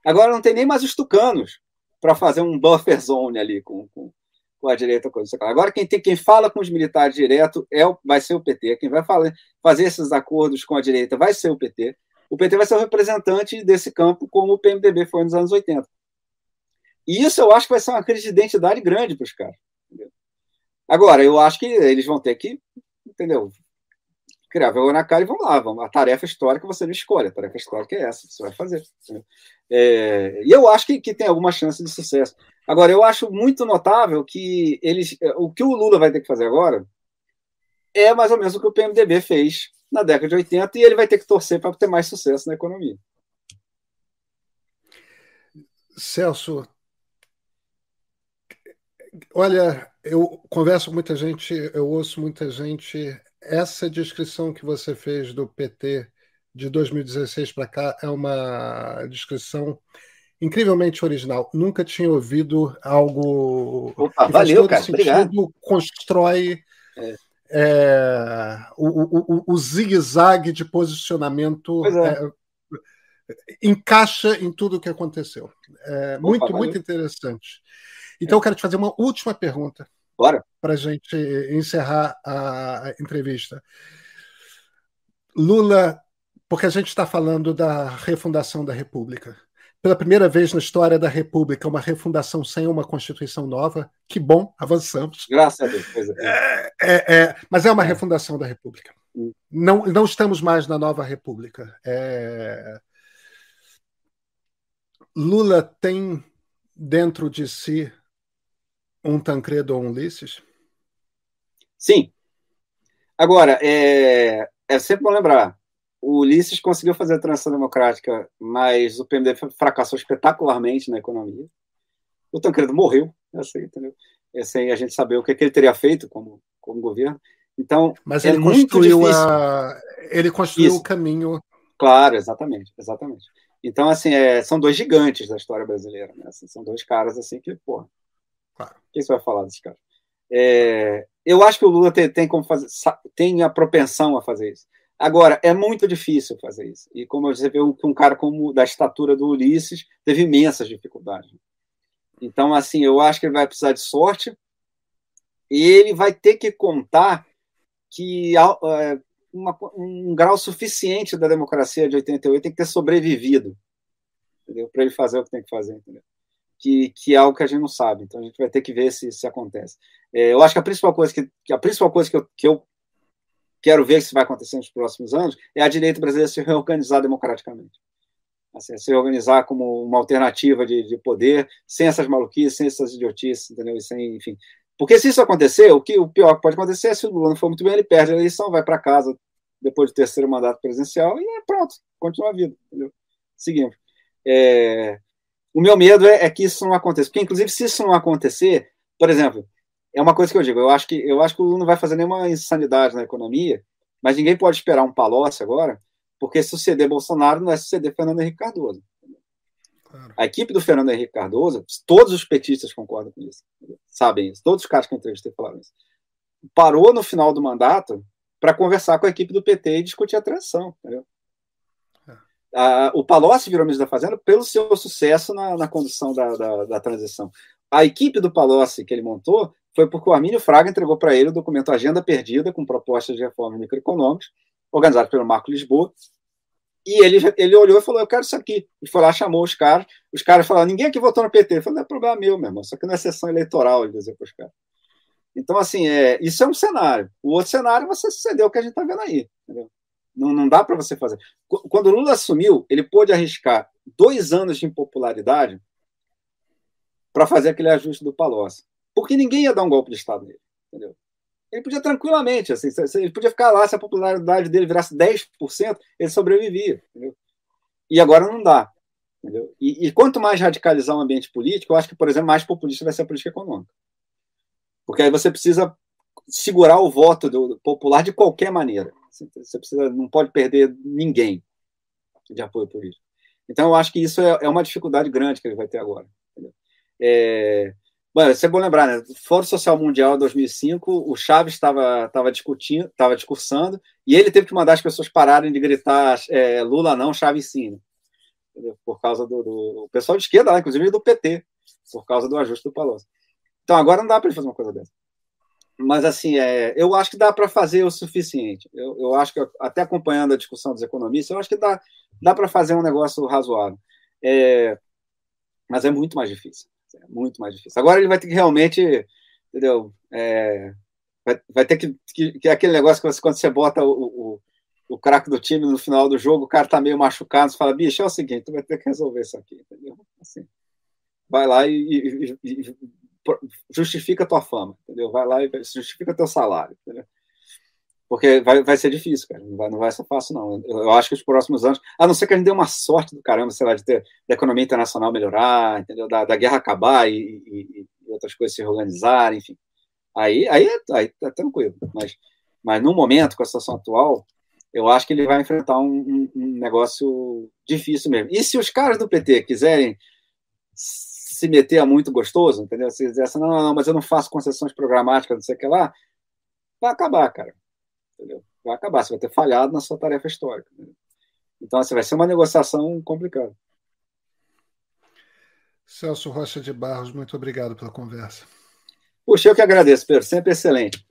Agora não tem nem mais os tucanos para fazer um buffer zone ali com, com, com a direita. Coisa. Agora, quem, tem, quem fala com os militares direto é o, vai ser o PT. Quem vai falar, fazer esses acordos com a direita vai ser o PT. O PT vai ser o representante desse campo, como o PMDB foi nos anos 80. E isso eu acho que vai ser uma crise de identidade grande para os caras. Entendeu? Agora, eu acho que eles vão ter que, entendeu? Criar vergonha na cara e vamos lá. Vamos, a tarefa histórica você não escolhe, a tarefa histórica é essa, você vai fazer. É, e eu acho que, que tem alguma chance de sucesso. Agora, eu acho muito notável que eles, o que o Lula vai ter que fazer agora é mais ou menos o que o PMDB fez na década de 80 e ele vai ter que torcer para ter mais sucesso na economia. Celso, olha, eu converso com muita gente, eu ouço muita gente. Essa descrição que você fez do PT de 2016 para cá é uma descrição incrivelmente original. Nunca tinha ouvido algo Opa, que valeu, cara. Sentido, Obrigado. constrói é. É, o, o, o zigue-zague de posicionamento é. é. encaixa em tudo o que aconteceu. É Opa, muito, valeu. muito interessante. Então, eu quero te fazer uma última pergunta. Para a gente encerrar a entrevista. Lula, porque a gente está falando da refundação da República pela primeira vez na história da República, uma refundação sem uma Constituição nova. Que bom, avançamos. Graças a Deus. É. é, é, é, mas é uma refundação da República. Hum. Não, não estamos mais na nova República. É... Lula tem dentro de si um Tancredo ou um Ulisses? Sim, Agora, é, é sempre bom lembrar, o Ulisses conseguiu fazer a transição democrática, mas o PMDB fracassou espetacularmente na economia. O Tancredo morreu, assim, entendeu? Sem a gente saber o que, que ele teria feito como, como governo. Então, mas é ele construiu a... ele construiu Isso. o caminho. Claro, exatamente, exatamente. Então, assim, é, são dois gigantes da história brasileira, né? Assim, são dois caras assim que, pô, claro. o que você vai falar desses caras? É, eu acho que o Lula tem, tem como fazer, tem a propensão a fazer isso. Agora, é muito difícil fazer isso. E como você vê um cara como da estatura do Ulisses teve imensas dificuldades. Então, assim, eu acho que ele vai precisar de sorte e ele vai ter que contar que é, uma, um grau suficiente da democracia de 88 tem que ter sobrevivido para ele fazer o que tem que fazer. Entendeu? Que, que é algo que a gente não sabe. Então, a gente vai ter que ver se, se acontece. É, eu acho que a principal coisa que, que a principal coisa que eu, que eu quero ver se vai acontecer nos próximos anos, é a direita brasileira se reorganizar democraticamente. Assim, se organizar como uma alternativa de, de, poder, sem essas maluquices, sem essas idiotices, entendeu? E sem, enfim. Porque se isso acontecer, o que o pior que pode acontecer é se o Lula não for muito bem, ele perde a eleição, vai para casa depois do terceiro mandato presidencial e é pronto, continua a vida, entendeu? Seguimos. É, o meu medo é, é, que isso não aconteça, porque inclusive se isso não acontecer, por exemplo, é uma coisa que eu digo, eu acho que, eu acho que o Lula não vai fazer nenhuma insanidade na economia, mas ninguém pode esperar um Palocci agora, porque suceder Bolsonaro não é suceder Fernando Henrique Cardoso. Claro. A equipe do Fernando Henrique Cardoso, todos os petistas concordam com isso, sabem isso, todos os caras que eu entrevistei falaram isso. Parou no final do mandato para conversar com a equipe do PT e discutir a transição, entendeu? É. o Palocci virou ministro da Fazenda pelo seu sucesso na, na condução da, da, da transição. A equipe do Palocci que ele montou foi porque o Armínio Fraga entregou para ele o documento Agenda Perdida, com propostas de reforma microeconômicas, organizado pelo Marco Lisboa. E ele, ele olhou e falou: Eu quero isso aqui. E foi lá, chamou os caras. Os caras falaram: Ninguém aqui votou no PT. Ele falou: Não é problema meu, meu irmão. Isso aqui não é sessão eleitoral, ele dizia para os caras. Então, assim, é, isso é um cenário. O outro cenário é você suceder o que a gente está vendo aí. Entendeu? Não, não dá para você fazer. Quando o Lula assumiu, ele pôde arriscar dois anos de impopularidade para fazer aquele ajuste do Palocci porque ninguém ia dar um golpe de Estado nele. Entendeu? Ele podia tranquilamente, assim, ele podia ficar lá, se a popularidade dele virasse 10%, ele sobrevivia. Entendeu? E agora não dá. Entendeu? E, e, quanto mais radicalizar o ambiente político, eu acho que, por exemplo, mais populista vai ser a política econômica. Porque aí você precisa segurar o voto do, popular de qualquer maneira. Você precisa, não pode perder ninguém de apoio político. Então, eu acho que isso é, é uma dificuldade grande que ele vai ter agora. É, Bom, isso é bom lembrar, né? Fórum Social Mundial 2005, o Chaves estava discutindo, estava discursando, e ele teve que mandar as pessoas pararem de gritar é, Lula não, Chaves sim. Né? Por causa do, do pessoal de esquerda, inclusive do PT, por causa do ajuste do Palocci. Então agora não dá para ele fazer uma coisa dessa. Mas assim, é, eu acho que dá para fazer o suficiente. Eu, eu acho que, até acompanhando a discussão dos economistas, eu acho que dá, dá para fazer um negócio razoável. É, mas é muito mais difícil. É muito mais difícil. Agora ele vai ter que realmente, entendeu? É, vai, vai, ter que, que, que. é aquele negócio que você, quando você bota o, o, o craque do time no final do jogo, o cara tá meio machucado, você fala, bicho, é o seguinte, tu vai ter que resolver isso aqui, entendeu? Assim, vai lá e, e, e justifica a tua fama, entendeu? Vai lá e justifica teu salário, entendeu? porque vai, vai ser difícil, cara. Não vai, não vai ser fácil, não. Eu, eu, acho que os próximos anos, a não ser que a gente dê uma sorte do caramba, sei lá, de ter da economia internacional melhorar, entendeu? Da, da guerra acabar e, e, e, outras coisas se reorganizarem, enfim. Aí, aí, aí tá tranquilo. Mas, mas no momento, com a situação atual, eu acho que ele vai enfrentar um, um, um negócio difícil mesmo. E se os caras do PT quiserem se meter a muito gostoso, entendeu? Se dizer assim, não, não, não, mas eu não faço concessões programáticas, não sei o que lá, vai acabar, cara entendeu? Vai acabar, você vai ter falhado na sua tarefa histórica. Entendeu? Então, assim, vai ser uma negociação complicada. Celso Rocha de Barros, muito obrigado pela conversa. Puxa, eu que agradeço, Pedro, sempre excelente.